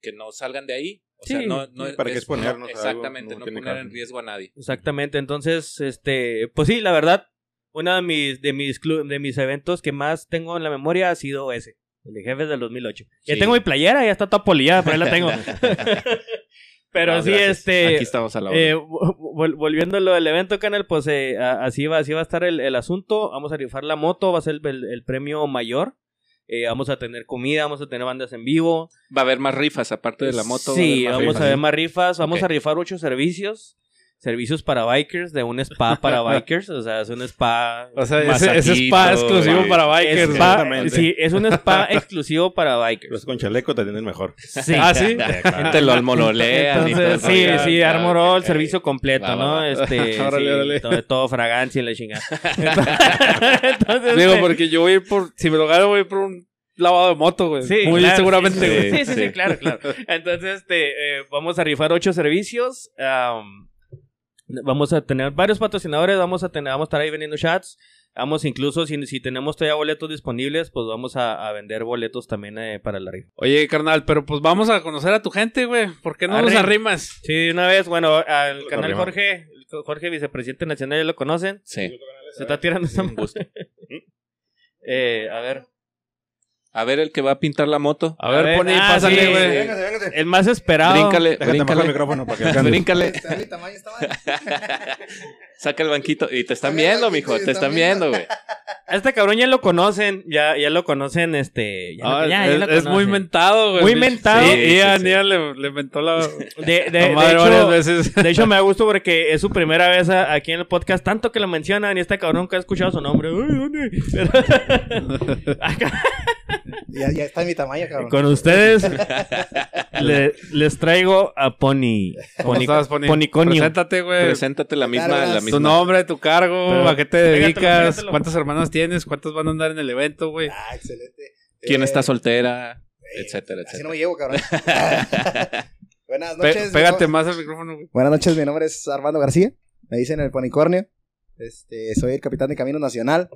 Speaker 3: que no salgan de ahí. O sea, no, no
Speaker 5: ¿para
Speaker 3: es-
Speaker 5: exponernos
Speaker 3: no,
Speaker 5: a algo?
Speaker 3: Exactamente,
Speaker 5: No
Speaker 3: poner
Speaker 5: caso.
Speaker 3: en riesgo a nadie.
Speaker 4: Exactamente. Entonces, este. Pues sí, la verdad, uno de mis, de mis, clu- de mis eventos que más tengo en la memoria ha sido ese. El de jefes del 2008. Ya
Speaker 3: Sí.
Speaker 4: tengo mi playera, ya está toda polillada, pero ahí la tengo. *laughs* *laughs* pero
Speaker 3: No,
Speaker 4: sí,
Speaker 3: gracias.
Speaker 4: este...
Speaker 3: Aquí estamos a la
Speaker 4: eh,
Speaker 3: hora.
Speaker 4: vol- volviendo a lo del evento, canal, pues eh, así, va, así va a estar el, el asunto. Vamos a rifar la moto, va a ser el, el- el premio mayor. Eh, vamos a tener comida, vamos a tener bandas en vivo.
Speaker 3: Va a haber más rifas, aparte de la moto. va a
Speaker 4: Sí, vamos
Speaker 3: rifas.
Speaker 4: a ver más rifas. Vamos a rifar ocho servicios. Servicios para bikers, de un spa para *laughs* bikers. O sea, es un spa.
Speaker 2: O sea, ese, ese spa exclusivo para bikers.
Speaker 4: Spa-
Speaker 5: Exactamente.
Speaker 4: sí, es un spa *laughs* exclusivo para
Speaker 5: Los
Speaker 4: bikers.
Speaker 5: con chaleco te atienden mejor.
Speaker 4: Sí.
Speaker 2: Ah, sí. *laughs*
Speaker 3: Te lo almololean. y todo
Speaker 4: Entonces,
Speaker 3: el
Speaker 4: sí, sí,
Speaker 3: Ya,
Speaker 4: armor
Speaker 3: ok,
Speaker 4: all,
Speaker 3: ok.
Speaker 4: servicio completo,
Speaker 3: Va,
Speaker 4: ¿no?
Speaker 3: va.
Speaker 4: Este,
Speaker 2: Órale,
Speaker 4: sí,
Speaker 2: órale.
Speaker 4: Todo, todo fragancia y la chingada. Entonces,
Speaker 2: Digo,
Speaker 4: este,
Speaker 2: porque yo voy a ir por. Si me lo gano, voy a ir por un lavado de moto, güey.
Speaker 4: Sí,
Speaker 2: Muy
Speaker 4: claro,
Speaker 2: seguramente,
Speaker 4: sí,
Speaker 2: güey.
Speaker 4: Sí, sí, sí,
Speaker 3: Sí.
Speaker 4: claro, claro. Entonces, este, eh, vamos a rifar ocho servicios. Vamos a tener varios patrocinadores. Vamos a tener, vamos a estar ahí vendiendo chats. Vamos, incluso si, si tenemos todavía boletos disponibles, pues vamos a, a vender boletos también eh, para la rifa.
Speaker 2: Oye, carnal, pero pues vamos a conocer a tu gente, güey. ¿Por qué no
Speaker 4: Arre.
Speaker 2: nos arrimas?
Speaker 4: Sí, una vez, bueno, al canal. Jorge, Jorge, vicepresidente nacional, ya lo conocen.
Speaker 3: Sí,
Speaker 4: Se está tirando esa
Speaker 3: un *laughs* gusto.
Speaker 4: Eh, a ver.
Speaker 3: A ver el que va a pintar la moto.
Speaker 2: A ver,
Speaker 4: ver,
Speaker 2: Pony,
Speaker 4: ah,
Speaker 2: pásale,
Speaker 4: sí.
Speaker 2: güey.
Speaker 1: Véngase, véngase.
Speaker 4: El más esperado.
Speaker 3: Bríncale,
Speaker 5: Déjate más el
Speaker 3: bríncale.
Speaker 5: micrófono para que.
Speaker 3: Bríncale. Saca el banquito. Y te están viendo, mijo. Te
Speaker 1: están
Speaker 3: viendo. güey.
Speaker 4: A este cabrón ya lo conocen, ya, ya lo conocen, este. Ya,
Speaker 2: Ah,
Speaker 4: ya- ya
Speaker 2: es,
Speaker 4: lo
Speaker 2: es muy
Speaker 4: conocen.
Speaker 2: mentado, güey.
Speaker 4: Muy
Speaker 2: Sí,
Speaker 4: mentado.
Speaker 2: Sí,
Speaker 3: Sí, sí,
Speaker 2: Ian,
Speaker 3: sí.
Speaker 2: Ian le, le mentó la,
Speaker 4: De, de-
Speaker 2: la
Speaker 4: de
Speaker 2: madre varias
Speaker 4: hecho,
Speaker 2: veces. *laughs*
Speaker 4: de hecho, me da gusto *laughs* porque es su primera vez a- aquí en el podcast, tanto que lo mencionan y este cabrón nunca ha escuchado su nombre. Uy, ¿dónde? Pero- Acá,
Speaker 6: Ya, ya está en mi tamaño, cabrón.
Speaker 4: con ustedes *laughs* le- les traigo a Pony.
Speaker 2: ¿Cómo
Speaker 4: Pony,
Speaker 2: estás, Pony?
Speaker 4: Poniconio.
Speaker 2: Preséntate, güey.
Speaker 3: Preséntate la misma, la misma.
Speaker 2: Tu nombre, tu cargo,
Speaker 4: Pero-
Speaker 2: a qué te dedicas,
Speaker 4: pégatelo.
Speaker 2: cuántas hermanas tienes, cuántas van a andar en el evento, güey.
Speaker 6: Ah, excelente.
Speaker 3: ¿Quién
Speaker 6: Eh,
Speaker 3: está soltera?
Speaker 6: eh,
Speaker 3: Etcétera,
Speaker 6: Así no
Speaker 3: etcétera.
Speaker 6: me llevo, cabrón. *laughs* Buenas
Speaker 2: Pe-
Speaker 6: noches. mi
Speaker 2: pégate más al micrófono, güey.
Speaker 6: Buenas noches, mi nombre es Armando García. Me dicen el Ponicornio. Este, soy el capitán de Camino Nacional.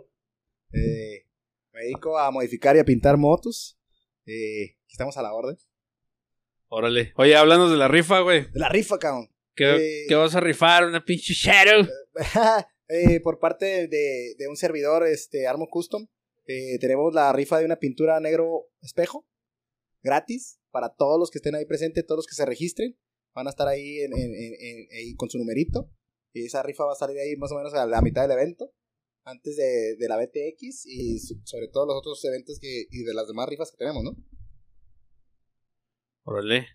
Speaker 6: Eh, me dedico a modificar y a pintar motos. Eh, estamos a la orden.
Speaker 2: Órale. Oye, háblanos de la rifa, güey.
Speaker 6: De la rifa, cabrón.
Speaker 2: ¿Qué,
Speaker 6: Eh,
Speaker 2: qué vas a rifar? Una pinche Shadow. *laughs*
Speaker 6: Eh, por parte de, de un servidor, este, Armo Custom, eh, tenemos la rifa de una pintura negro espejo, gratis, para todos los que estén ahí presentes, todos los que se registren, van a estar ahí en- con su numerito, y esa rifa va a salir ahí más o menos a la mitad del evento, antes de, de la BTX, y sobre todo los otros eventos que, y de las demás rifas que tenemos, ¿no?
Speaker 2: Órale.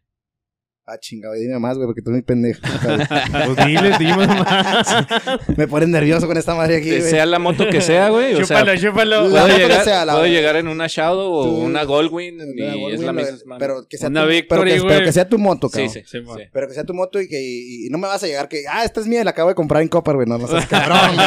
Speaker 6: Ah, chingado, dime más, güey, porque tú eres muy pendejo. *laughs*
Speaker 4: Pues dile, dime más. *laughs*
Speaker 6: Me pones nervioso con esta madre aquí, güey.
Speaker 3: Sea la moto que sea, güey. O sea,
Speaker 4: chúpalo.
Speaker 6: La
Speaker 3: puedo llegar,
Speaker 6: sea, la-
Speaker 3: puedo llegar en una Shadow o
Speaker 6: Tú-
Speaker 3: una Goldwing
Speaker 6: Una
Speaker 3: y es
Speaker 6: Goldwing,
Speaker 3: la
Speaker 6: lo de-
Speaker 3: misma.
Speaker 6: Pero que sea
Speaker 2: Una
Speaker 6: tu,
Speaker 2: Victory,
Speaker 6: pero que,
Speaker 2: güey.
Speaker 6: pero que sea tu moto,
Speaker 3: Sí,
Speaker 6: cabrón.
Speaker 3: sí,
Speaker 2: Sí, man.
Speaker 3: sí.
Speaker 6: Pero que sea tu moto y que y, y no me vas a llegar que, ah, esta es mía y la acabo de comprar en Copar, güey. No, no seas cabrón, güey.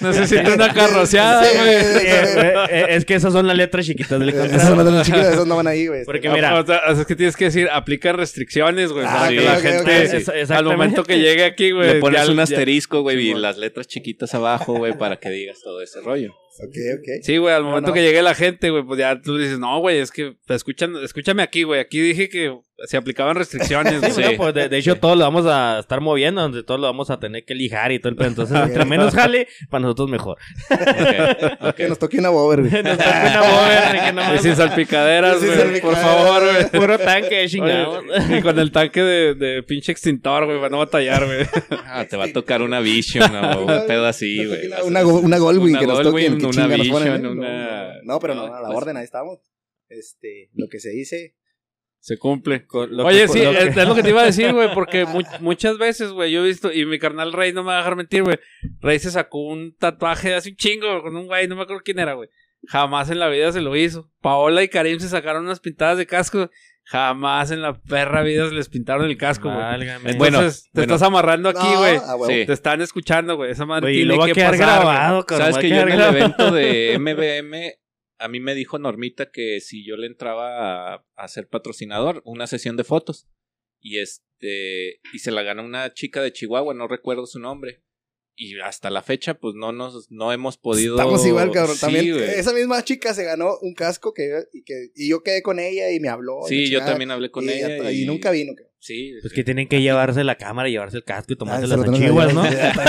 Speaker 6: *laughs*
Speaker 2: Necesito una carroceada,
Speaker 6: Sí,
Speaker 2: güey.
Speaker 6: sí, sí,
Speaker 4: Eh,
Speaker 6: sí.
Speaker 4: eh, eh, es que esas son las letras chiquitas del
Speaker 6: Esas
Speaker 4: contrato.
Speaker 6: son las chiquitas, esas no van ahí, güey.
Speaker 4: Porque mira,
Speaker 2: O sea, es que tienes que decir, aplica restricciones, güey.
Speaker 6: Ah,
Speaker 2: para
Speaker 3: sí,
Speaker 2: que la gente, al momento que llegue aquí, güey.
Speaker 3: Le pones
Speaker 2: ya-
Speaker 3: un asterisco, güey, y las letras chiquitas abajo, güey, para que digas todo ese rollo.
Speaker 6: Ok, ok.
Speaker 2: Sí, güey, al momento
Speaker 6: no.
Speaker 2: que llegue la gente, güey, pues ya tú dices, no, güey, es que escuchan, escúchame aquí, güey. Aquí dije que se aplicaban restricciones, *laughs*
Speaker 4: Sí,
Speaker 2: güey.
Speaker 4: no, pues de, de hecho todos lo vamos a estar moviendo, donde todos lo vamos a tener que lijar y todo el pedo. Entonces, entre menos jale, para nosotros mejor.
Speaker 3: Ok, ok.
Speaker 6: Que nos toque una bober, güey. *laughs*
Speaker 4: Nos toca una bober, que *laughs*
Speaker 2: Y
Speaker 4: nomás-
Speaker 2: sin salpicaderas, güey. Por favor, güey.
Speaker 4: Puro tanque, chingado.
Speaker 2: Oye, Y con el tanque de, de pinche extintor, güey, para no batallar, güey.
Speaker 3: Ah, te va a tocar una Vision o un pedo así, güey.
Speaker 6: toque Una, una, go- una Goldwing
Speaker 3: Una
Speaker 6: que nos toquen, que
Speaker 3: una
Speaker 6: chinga nos ponen,
Speaker 3: Vision,
Speaker 6: ¿eh?
Speaker 3: una-
Speaker 6: No, pero no, a la
Speaker 3: pues-
Speaker 6: orden, ahí estamos. Este, lo que se dice.
Speaker 2: Se cumple.
Speaker 4: Lo
Speaker 2: Oye,
Speaker 4: que-
Speaker 2: sí,
Speaker 4: lo que-
Speaker 2: es, es lo que te iba a *laughs* decir, güey, porque mu- muchas veces, güey, yo he visto, y mi carnal Rey no me va a dejar mentir, güey. Rey se sacó un tatuaje hace un chingo con un güey, no me acuerdo quién era, güey. Jamás en la vida se lo hizo. Paola y Karim se sacaron unas pintadas de casco. Jamás en la perra vida se les pintaron el casco, güey.
Speaker 4: Válgame.
Speaker 2: Entonces,
Speaker 3: Bueno,
Speaker 2: te
Speaker 3: bueno.
Speaker 2: estás amarrando aquí, güey.
Speaker 6: a huevo.
Speaker 3: Sí.
Speaker 2: Te están escuchando, güey. Esa madre
Speaker 4: Güey, y
Speaker 2: tiene
Speaker 4: lo va
Speaker 2: que
Speaker 4: quedar
Speaker 2: pasar,
Speaker 4: grabado, cabrón.
Speaker 3: Sabes que yo en el evento de *laughs* MBM, a mí me dijo Normita que si yo le entraba a, a ser patrocinador, una sesión de fotos. Y este, y se la ganó una chica de Chihuahua, no recuerdo su nombre. Y hasta la fecha, pues no nos, no hemos podido.
Speaker 6: Estamos igual, cabrón.
Speaker 3: Sí,
Speaker 6: También,
Speaker 3: güey.
Speaker 6: esa misma chica se ganó un casco que, y, que, y yo quedé con ella y me habló.
Speaker 3: Sí, yo también hablé con
Speaker 6: y,
Speaker 3: ella.
Speaker 6: y nunca vino. cabrón.
Speaker 3: Sí,
Speaker 4: Pues
Speaker 3: sí.
Speaker 4: que tienen que llevarse la cámara, llevarse el casco y tomarse
Speaker 6: Ah,
Speaker 4: las
Speaker 6: ahí.
Speaker 4: ¿no?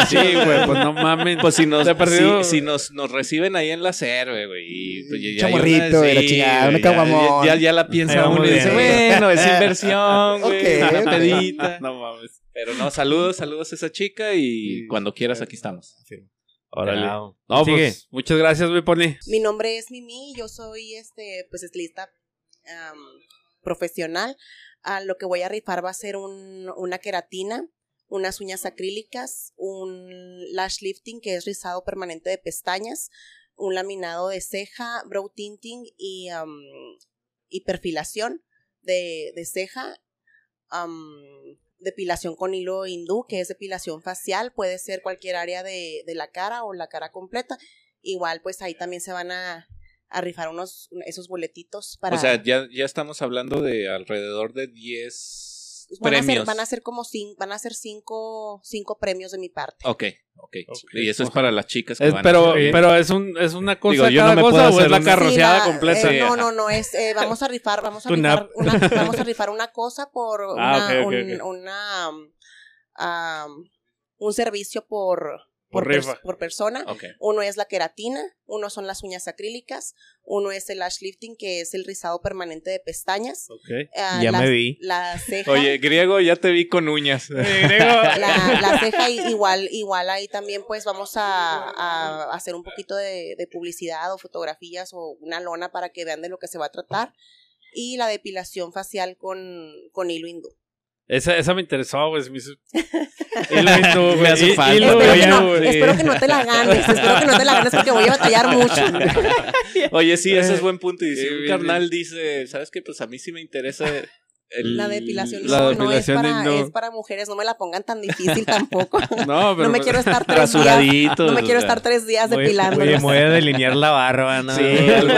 Speaker 2: Sí, güey, pues no *laughs* mames.
Speaker 3: Pues si nos, si, si nos, nos reciben ahí en la cerve, güey. y, pues, ya-
Speaker 6: Chamorrito
Speaker 3: una-
Speaker 6: y la
Speaker 3: sí,
Speaker 6: chingada,
Speaker 3: güey,
Speaker 6: un
Speaker 3: ya-
Speaker 6: caguamón.
Speaker 3: Ya, ya la piensa uno y dice, bueno, es inversión, *laughs* güey.
Speaker 6: Ok,
Speaker 3: una
Speaker 6: ok.
Speaker 3: pedita. *laughs*
Speaker 2: No mames.
Speaker 3: Pero no, saludos, saludos a esa chica y cuando quieras aquí estamos.
Speaker 2: Órale.
Speaker 4: Bravo.
Speaker 2: No,
Speaker 4: Sigue.
Speaker 2: pues muchas gracias, güey, Pony.
Speaker 7: Mi nombre es Mimi, yo soy este, pues estilista am, profesional. Ah, lo que voy a rifar va a ser un- una queratina, unas uñas acrílicas, un lash lifting que es rizado permanente de pestañas, un laminado de ceja, brow tinting y, am, y perfilación de, de ceja. Depilación con hilo hindú, que es depilación facial, puede ser cualquier área de, de la cara o la cara completa. Igual, pues ahí también se van a, a rifar unos esos boletitos para.
Speaker 3: O sea, ya, ya estamos hablando de alrededor de 10
Speaker 7: van, a ser, van a ser como cinco, van a ser cinco, cinco premios de mi parte.
Speaker 3: Ok, ok. Y eso es para las chicas que
Speaker 2: Es-
Speaker 3: van
Speaker 2: pero,
Speaker 3: a
Speaker 2: pero es un es una cosa
Speaker 3: Digo, yo
Speaker 2: cada
Speaker 3: no me
Speaker 2: cosa
Speaker 3: puedo
Speaker 2: o es
Speaker 3: hacer
Speaker 2: la carroceada
Speaker 7: Sí, la-
Speaker 2: completa.
Speaker 7: eh, no, no, no, es, eh, vamos a rifar, vamos a rifar, una, *laughs* vamos a rifar una cosa por
Speaker 2: Ah,
Speaker 7: una,
Speaker 2: ok, ok,
Speaker 7: un, una, um, um, un servicio por,
Speaker 2: Por rifa.
Speaker 7: por persona.
Speaker 3: Ok.
Speaker 7: Uno es la queratina, uno son las uñas acrílicas, uno es el lash lifting, que es el rizado permanente de pestañas.
Speaker 2: Ok.
Speaker 7: Ah,
Speaker 4: Ya
Speaker 7: la,
Speaker 4: me vi.
Speaker 7: La ceja.
Speaker 3: Oye, griego, ya te vi con uñas.
Speaker 7: la, *laughs* la ceja igual, igual ahí también pues vamos a, a hacer un poquito de, de publicidad o fotografías o una lona para que vean de lo que se va a tratar. Y la depilación facial con, con hilo hindú.
Speaker 2: Esa, esa me interesó, güey. me hizo- *laughs* Hilo hindú, güey.
Speaker 3: Me hace
Speaker 2: Hi-
Speaker 3: falta.
Speaker 2: hilo
Speaker 7: Espero que, no,
Speaker 2: güey.
Speaker 7: espero que no te la ganes, *laughs* espero que no te la ganes porque voy a batallar mucho.
Speaker 3: Oye, sí, ese es buen punto. Y si
Speaker 2: Sí,
Speaker 3: un
Speaker 2: bien,
Speaker 3: carnal dice, ¿sabes qué? Pues a mí sí me interesa el-
Speaker 7: La depilación
Speaker 2: La
Speaker 7: no,
Speaker 2: depilación
Speaker 7: no es, para, es para mujeres, no me la pongan tan difícil tampoco. *laughs*
Speaker 2: No, pero.
Speaker 7: No me quiero estar tres días, no me quiero estar tres días depilando.
Speaker 4: Oye, me voy a delinear la barba, ¿no?
Speaker 3: Sí, *laughs* algo-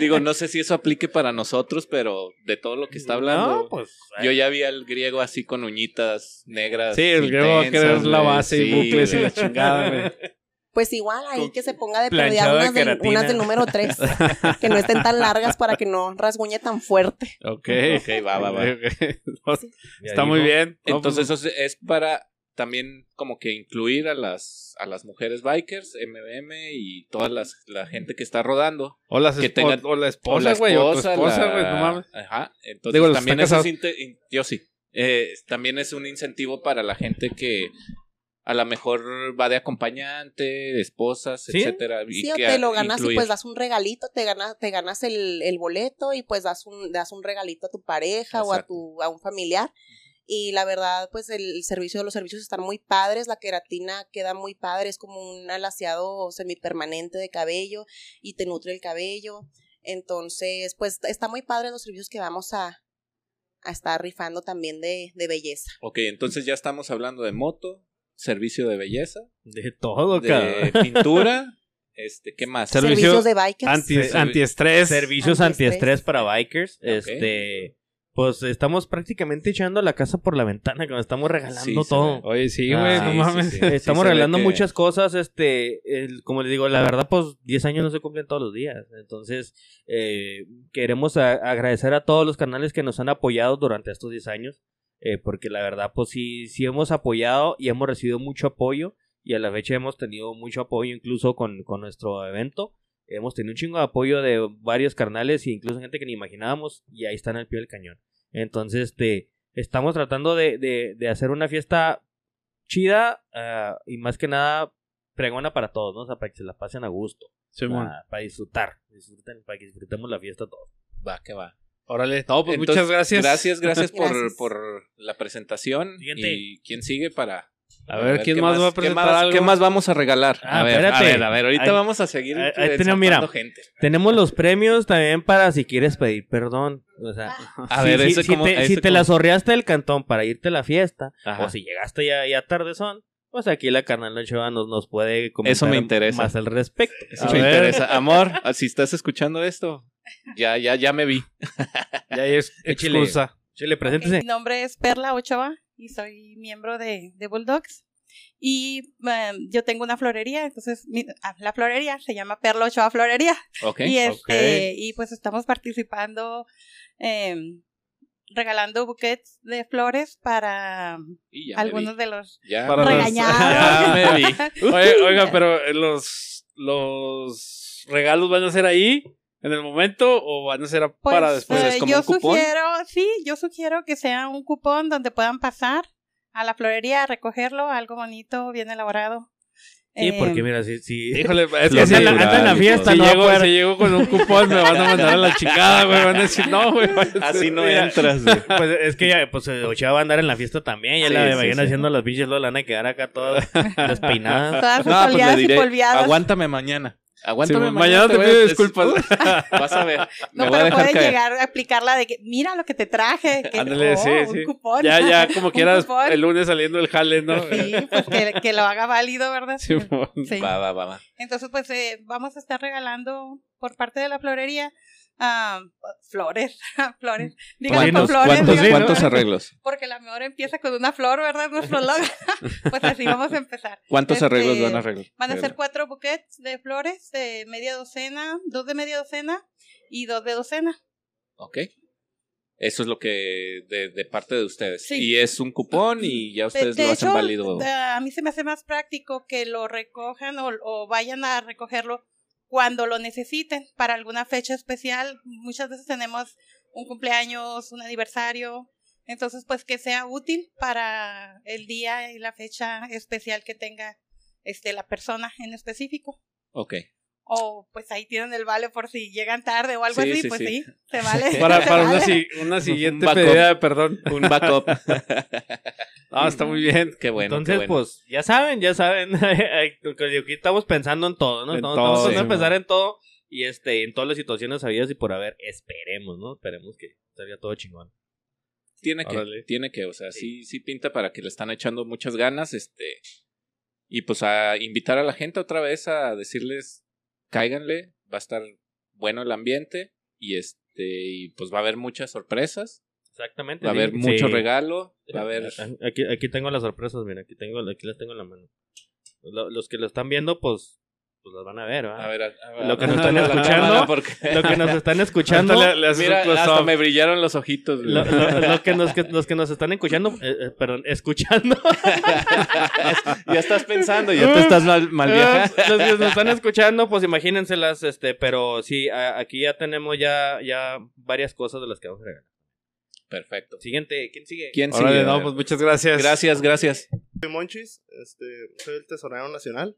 Speaker 3: digo, no sé si eso aplique para nosotros, pero de todo lo que está hablando,
Speaker 4: No, pues.
Speaker 3: yo ya vi al griego así con uñitas negras.
Speaker 2: Sí, el griego va a querer
Speaker 3: intensas,
Speaker 2: la base y bucles y la chingada, güey. *laughs*
Speaker 7: Pues igual ahí que se ponga de
Speaker 4: planchado
Speaker 7: prioridad
Speaker 4: de
Speaker 7: unas, del- unas número 3, *laughs* que no estén tan largas para que no rasguñe tan fuerte.
Speaker 2: Ok.
Speaker 3: Ok, va, va, va.
Speaker 2: No, *laughs* Está muy bien.
Speaker 3: Entonces eso es- para también como que incluir a las a las mujeres bikers, MBM y toda las, la gente que está rodando.
Speaker 2: o, las
Speaker 3: que tengan-
Speaker 2: o la esposa, güey. O
Speaker 3: esposa, la-
Speaker 2: güey. No mames.
Speaker 3: Ajá. Entonces
Speaker 2: Digo,
Speaker 3: también eso es yo sí. Eh, también es un incentivo para la gente que a lo mejor va de acompañante, esposas,
Speaker 4: ¿Sí?
Speaker 3: etcétera. y
Speaker 7: Sí, o
Speaker 3: que
Speaker 7: te lo ganas y pues das un regalito, te ganas, te ganas el, el boleto y pues das un, das un regalito a tu pareja o a
Speaker 3: Exacto.
Speaker 7: tu, a un familiar. Y la verdad, pues el servicio, los servicios están muy padres, la queratina queda muy padre, es como un alaciado semipermanente de cabello y te nutre el cabello. Entonces, pues está muy padre los servicios que vamos a, a estar rifando también de, de belleza.
Speaker 3: Ok, entonces ya estamos hablando de moto, servicio de belleza,
Speaker 4: De todo,
Speaker 3: de
Speaker 4: cabrón.
Speaker 3: pintura, *laughs* este, ¿qué más?
Speaker 2: Servicio
Speaker 7: Servicios de bikers.
Speaker 2: Anti,
Speaker 3: Sí.
Speaker 2: antiestrés.
Speaker 4: Servicios
Speaker 7: Antiestrés.
Speaker 4: antiestrés para bikers. Este. Pues estamos prácticamente echando la casa por la ventana, que nos estamos regalando
Speaker 3: Sí,
Speaker 4: todo.
Speaker 2: Oye, sí,
Speaker 4: Ah,
Speaker 2: güey.
Speaker 3: sí,
Speaker 2: no
Speaker 3: sí,
Speaker 2: mames.
Speaker 3: sí. *laughs*
Speaker 4: Estamos regalando
Speaker 3: que-
Speaker 4: muchas cosas, este, el- como les digo, la verdad, pues 10 años no se cumplen todos los días. Entonces, eh, queremos a- agradecer a todos los canales que nos han apoyado durante estos 10 años, eh, porque la verdad, pues sí, sí hemos apoyado y hemos recibido mucho apoyo y a la fecha hemos tenido mucho apoyo incluso con, con nuestro evento. Hemos tenido un chingo de apoyo de varios carnales e incluso gente que ni imaginábamos y ahí están al pie del cañón. Entonces, este, estamos tratando de, de, de hacer una fiesta chida ah, y más que nada pregona para todos, ¿no? O sea, para que se la pasen a gusto,
Speaker 2: Simón.
Speaker 4: ah, para disfrutar, disfruten, para que disfrutemos la fiesta todos.
Speaker 3: Va, que va.
Speaker 2: Órale. No, pues
Speaker 3: Entonces,
Speaker 2: muchas gracias.
Speaker 3: Gracias, gracias por,
Speaker 7: Gracias.
Speaker 3: por la presentación.
Speaker 4: Siguiente.
Speaker 3: ¿Y quién sigue para...?
Speaker 2: A ver, ¿quién
Speaker 3: qué
Speaker 2: más va a
Speaker 3: ¿qué
Speaker 2: presentar
Speaker 3: más,
Speaker 2: algo?
Speaker 3: ¿Qué más vamos a regalar?
Speaker 4: Ah,
Speaker 3: a ver,
Speaker 4: espérate.
Speaker 3: a ver, a ver, ahorita
Speaker 4: Ahí-
Speaker 3: vamos a seguir
Speaker 4: ahí- ahí tenemos, mira.
Speaker 3: gente.
Speaker 4: Tenemos los premios también para si quieres pedir perdón. O sea,
Speaker 3: A
Speaker 4: si,
Speaker 3: ver,
Speaker 4: si-
Speaker 3: ese
Speaker 4: si
Speaker 3: como-
Speaker 4: te,
Speaker 3: ese
Speaker 4: si te
Speaker 3: como-
Speaker 4: la zorreaste del cantón para irte a la fiesta,
Speaker 3: Ajá.
Speaker 4: o si llegaste ya, ya tardezón, pues aquí la carnal Ochoa nos, nos puede comentar
Speaker 3: Eso me interesa.
Speaker 4: más al respecto.
Speaker 3: Eso
Speaker 2: A
Speaker 3: me
Speaker 2: ver.
Speaker 3: interesa. Amor, ah, si estás escuchando esto, ya, ya, ya me vi.
Speaker 2: Ya *laughs*
Speaker 4: Échale.
Speaker 2: excusa.
Speaker 4: Chile, preséntese.
Speaker 8: Mi nombre es Perla Ochoa y soy miembro de, de Bulldogs. Y em, yo tengo una florería, entonces mi- ah, la florería se llama Perla Ochoa Florería.
Speaker 3: Ok.
Speaker 8: y, este, y pues estamos participando em, regalando buquets de flores para algunos de los
Speaker 3: Ya,
Speaker 2: Para los-
Speaker 8: regañados.
Speaker 3: ya me vi. *laughs*
Speaker 2: Oye, oiga, pero eh, los, los regalos van a ser ahí en el momento o van a ser a-
Speaker 8: Pues,
Speaker 2: para después.
Speaker 8: eh,
Speaker 3: es como
Speaker 8: yo
Speaker 3: un cupón.
Speaker 8: sugiero, sí, yo sugiero que sea un cupón donde puedan pasar a la florería a recogerlo, algo bonito, bien elaborado.
Speaker 4: Sí,
Speaker 8: Eh,
Speaker 4: porque mira, si, si,
Speaker 2: Híjole, es *laughs* que si,
Speaker 4: anda, en la fiesta,
Speaker 2: si
Speaker 4: no
Speaker 2: llego, si llego con un cupón me van a mandar a la *laughs* chingada, güey. Van a decir, no, güey. *laughs*
Speaker 3: Así no
Speaker 4: Mira.
Speaker 3: entras, güey.
Speaker 4: Pues es que ya, pues eh, Ochoa va a andar en la fiesta también. Ya
Speaker 3: Sí,
Speaker 4: la
Speaker 3: sí,
Speaker 4: vayan
Speaker 3: sí.
Speaker 4: haciendo las bichas, luego la van a quedar acá todas despeinadas.
Speaker 8: Todas
Speaker 3: No, pues le diré,
Speaker 8: polviadas.
Speaker 3: aguántame mañana.
Speaker 2: Sí,
Speaker 3: Aguántame
Speaker 2: mañana te
Speaker 3: a
Speaker 2: pido disculpas.
Speaker 3: Vas a ver. *laughs*
Speaker 8: No,
Speaker 3: me voy a
Speaker 8: pero
Speaker 3: dejar
Speaker 8: pueden
Speaker 3: caer.
Speaker 8: llegar a aplicarla de que, mira lo que te traje. *laughs* Que,
Speaker 2: Ándale,
Speaker 8: oh,
Speaker 2: sí,
Speaker 8: un
Speaker 2: sí.
Speaker 8: cupón.
Speaker 2: Ya, ya, como *laughs* quieras, el lunes saliendo el jale, ¿no?
Speaker 8: Sí, pues que, que lo haga válido, ¿verdad?
Speaker 2: Sí,
Speaker 8: Sí.
Speaker 3: Va, va, va, va.
Speaker 8: Entonces, pues eh, vamos a estar regalando por parte de la florería ah, flores, *laughs* flores.
Speaker 3: ¿Cuántos,
Speaker 8: con flores.
Speaker 3: cuántos, arreglos? *laughs*
Speaker 8: Porque la mejor empieza con una flor, ¿verdad? Nuestro *laughs* logo. pues así vamos a empezar.
Speaker 3: ¿Cuántos
Speaker 8: Este,
Speaker 3: arreglos van a arreglar?
Speaker 8: Van a ser cuatro buquets de flores de media docena, dos de media docena y dos de docena.
Speaker 3: Ok. Eso es lo que de, de parte de ustedes.
Speaker 8: Sí.
Speaker 3: Y es un cupón y ya
Speaker 8: De-
Speaker 3: ustedes
Speaker 8: de
Speaker 3: lo hacen
Speaker 8: hecho,
Speaker 3: válido.
Speaker 8: de- a mí se me hace más práctico que lo recojan o, o vayan a recogerlo cuando lo necesiten para alguna fecha especial. Muchas veces tenemos un cumpleaños, un aniversario. Entonces, pues que sea útil para el día y la fecha especial que tenga este la persona en específico.
Speaker 3: Ok.
Speaker 8: O pues ahí tienen el vale por si llegan tarde o algo
Speaker 3: Sí,
Speaker 8: así,
Speaker 3: sí,
Speaker 8: pues
Speaker 3: sí.
Speaker 8: sí, se vale. *laughs*
Speaker 2: Para,
Speaker 8: se
Speaker 2: para una,
Speaker 8: vale.
Speaker 2: si- una siguiente pedida de perdón.
Speaker 3: Un backup. *laughs* *laughs*
Speaker 2: Ah, está muy bien.
Speaker 3: qué bueno.
Speaker 4: Entonces,
Speaker 3: qué bueno.
Speaker 4: pues, ya saben, ya saben. Aquí estamos pensando en todo, ¿no?
Speaker 2: En
Speaker 4: Estamos,
Speaker 2: todo,
Speaker 4: estamos
Speaker 2: sí,
Speaker 4: a pensar
Speaker 2: man.
Speaker 4: en todo. Y este, en todas las situaciones habidas y por haber, esperemos, ¿no? Esperemos que salga todo chingón.
Speaker 3: Tiene que,
Speaker 2: Órale.
Speaker 3: tiene que, o sea, sí. sí, pinta para que le están echando muchas ganas, este, y pues a invitar a la gente otra vez a decirles, cáiganle, va a estar bueno el ambiente, y este, y pues va a haber muchas sorpresas,
Speaker 4: Exactamente.
Speaker 3: va a
Speaker 4: sí.
Speaker 3: haber mucho
Speaker 4: Sí.
Speaker 3: regalo, va a haber,
Speaker 4: Aquí, aquí tengo las sorpresas, mira, aquí tengo, aquí las tengo en la mano. Lo- Los que lo están viendo, pues, pues las van a ver, ¿va?
Speaker 3: a ver, a- ver,
Speaker 4: Lo que nos están escuchando,
Speaker 3: porque-
Speaker 4: Lo que nos están *laughs* escuchando,
Speaker 3: Mira, hasta me brillaron los ojitos.
Speaker 4: lo, lo- *laughs* lo que nos, que, los que nos están escuchando, eh, eh, perdón, escuchando, *laughs*
Speaker 3: ya estás pensando, ya te estás mal, mal viajando.
Speaker 4: los que nos están escuchando, pues imagínenselas, este, pero sí, a- aquí ya tenemos ya, ya varias cosas de las que vamos a regalar.
Speaker 3: Perfecto.
Speaker 4: Siguiente, ¿quién sigue?
Speaker 3: ¿Quién
Speaker 2: Órale,
Speaker 3: sigue?
Speaker 2: No, pues muchas gracias.
Speaker 3: Gracias, gracias.
Speaker 9: Soy Monchis, este, soy el tesorero nacional.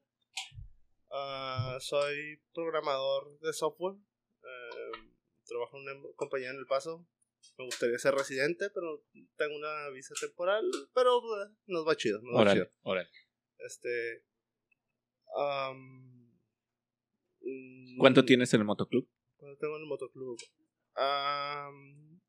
Speaker 9: Ah, soy programador de software. Eh, trabajo en una compañía en El Paso. Me gustaría ser residente, pero tengo una visa temporal. Pero eh, nos va chido. Nos va chido. Este. mm,
Speaker 3: ¿Cuánto tienes en el motoclub?
Speaker 9: ¿Cuánto tengo en el motoclub? Am,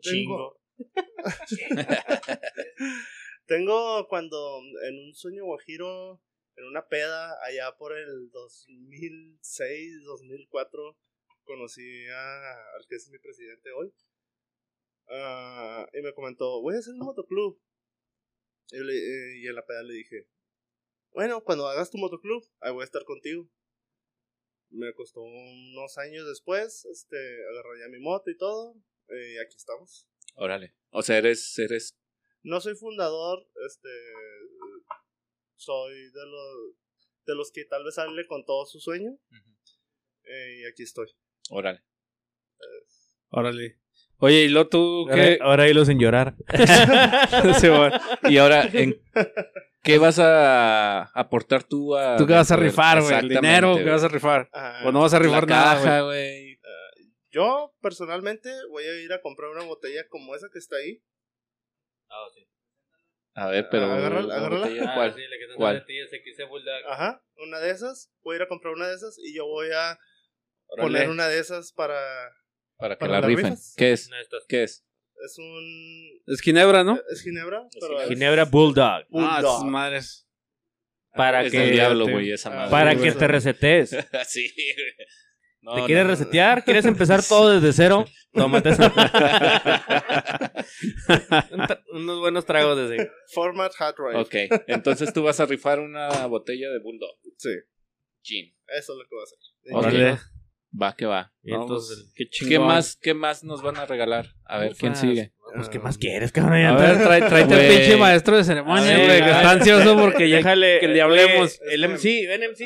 Speaker 4: chingo. *laughs*
Speaker 9: Tengo cuando en un sueño guajiro, en una peda, allá por el 2006, 2004, conocí a, al que es mi presidente hoy. Ah, y me comentó, voy a hacer un motoclub. Y, le- eh, y en la peda le dije, bueno, cuando hagas tu motoclub, ahí voy a estar contigo. Me costó unos años después, este, agarré ya mi moto y todo, y aquí estamos.
Speaker 3: Órale. O sea, eres, eres
Speaker 9: No soy fundador, este soy de los de los que tal vez sale con todo su sueño. eh, y aquí estoy.
Speaker 3: Órale.
Speaker 2: Órale. Oye, ¿y lo tú
Speaker 4: Ahora,
Speaker 2: qué?
Speaker 4: ahora hilo sin llorar. *laughs*
Speaker 2: Sí, bueno.
Speaker 3: Y ahora, ¿en *laughs* qué vas a aportar tú a...
Speaker 2: ¿Tú qué vas a rifar, güey? ¿El dinero? ¿Qué
Speaker 3: güey.
Speaker 2: vas a rifar?
Speaker 9: Ah,
Speaker 2: ¿O no vas a rifar
Speaker 3: La
Speaker 2: nada,
Speaker 3: caja,
Speaker 2: güey?
Speaker 3: güey.
Speaker 9: Yo personalmente voy a ir a comprar una botella como esa que está ahí.
Speaker 3: A ver, pero...
Speaker 4: Ah,
Speaker 3: ¿Cuál?
Speaker 4: sí, la que
Speaker 3: ¿Cuál?
Speaker 4: Bulldog.
Speaker 9: Ajá, una de esas. Voy a ir a comprar una de esas y yo voy a
Speaker 3: Órale.
Speaker 9: poner una de esas para
Speaker 3: Para que
Speaker 9: para
Speaker 3: la rifen.
Speaker 9: rifas.
Speaker 3: ¿Qué es? ¿Qué es?
Speaker 9: es un
Speaker 2: Es Ginebra, ¿no?
Speaker 9: es ginebra,
Speaker 3: Es
Speaker 9: pero es
Speaker 4: Ginebra Bulldog.
Speaker 2: Ah, sus madres.
Speaker 4: Para
Speaker 3: es
Speaker 4: que,
Speaker 3: del diablo,
Speaker 2: te-
Speaker 3: güey, esa madre.
Speaker 4: para que te resetees. *laughs*
Speaker 3: sí, güey. No,
Speaker 4: ¿Te quieres
Speaker 3: no.
Speaker 4: resetear? ¿Quieres empezar todo desde cero? *laughs* Tómate esa. *laughs* *laughs* Unos buenos tragos desde.
Speaker 9: Format Hard Drive.
Speaker 3: Ok, entonces tú vas a rifar una botella de Bulldog.
Speaker 9: Sí,
Speaker 3: Gin.
Speaker 9: eso es lo que va a hacer.
Speaker 2: Órale.
Speaker 3: Va que va.
Speaker 4: Y entonces,
Speaker 2: qué
Speaker 3: ¿Qué más, ¿Qué más nos van a regalar? A ver, ¿quién sigue?
Speaker 4: Pues, ¿qué más quieres, cabrón?
Speaker 2: A ver, trae, tráete al pinche maestro de ceremonia, güey, que está ansioso porque ya
Speaker 4: Déjale,
Speaker 2: que le hablemos.
Speaker 4: El MC, ven MC.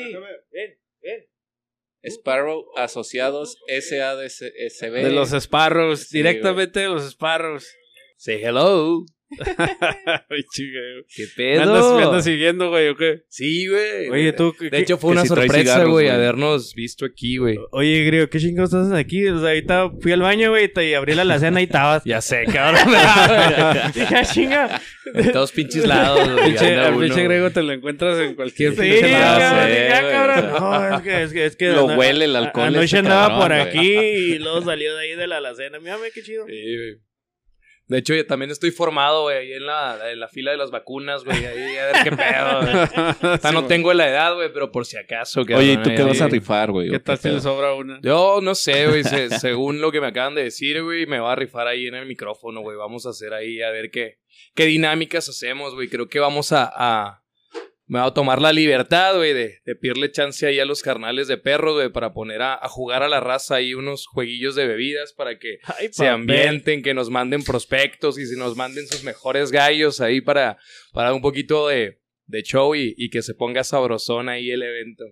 Speaker 4: Ven, ven.
Speaker 3: Sparrow Asociados SADCB.
Speaker 2: De los Sparrows,
Speaker 3: Sí,
Speaker 2: directamente de los Sparrows.
Speaker 10: Say hello. *laughs* ¿Qué
Speaker 2: ¿Me andas, me
Speaker 10: pedo?
Speaker 2: andas siguiendo, güey, o qué?
Speaker 10: Sí, güey.
Speaker 4: Oye, tú. ¿qué-
Speaker 10: De hecho, fue una
Speaker 3: si
Speaker 10: sorpresa, güey, habernos visto aquí, güey.
Speaker 4: Oye, Grio, ¿qué chingados estás aquí? O sea, ahorita fui al baño, güey, y abrí la alacena y estabas. *laughs*
Speaker 10: Ya sé, cabrón. *laughs*
Speaker 4: Dije, "Ah, chinga.
Speaker 10: En todos pinches lados, güey.
Speaker 2: Al pinche. Grego te lo encuentras en cualquier
Speaker 4: Sí,
Speaker 2: pinche lado.
Speaker 4: cabrón,
Speaker 3: sé,
Speaker 4: dije, "Ah,
Speaker 3: güey,
Speaker 4: cabrón". No, es que, es que, es que
Speaker 3: Lo huele el alcohol
Speaker 4: Anoche andaba por aquí y luego salió de ahí de la alacena. Mírame, qué chido.
Speaker 10: Sí, güey. De hecho, yo también estoy formado, güey, ahí en la, en la fila de las vacunas, güey, ahí a ver qué pedo, güey. *laughs* O sea, no tengo la edad, güey, pero por si acaso.
Speaker 3: Oye, ¿y tú qué
Speaker 10: ahí-
Speaker 3: vas a rifar, güey?
Speaker 2: ¿Qué
Speaker 3: ¿O
Speaker 2: tal si le sobra una?
Speaker 10: Yo no sé, güey, se- según lo que me acaban de decir, güey, me va a rifar ahí en el micrófono, güey. Vamos a hacer ahí a ver qué, qué dinámicas hacemos, güey. Creo que vamos a, a- me va a tomar la libertad, güey, de, de pedirle chance ahí a los carnales de perros, güey, para poner a, a jugar a la raza ahí unos jueguillos de bebidas para que *laughs*
Speaker 4: Ay,
Speaker 10: se ambienten, que nos manden prospectos y se nos manden sus mejores gallos ahí para, para un poquito de, de show y, y que se ponga sabrosón ahí el evento.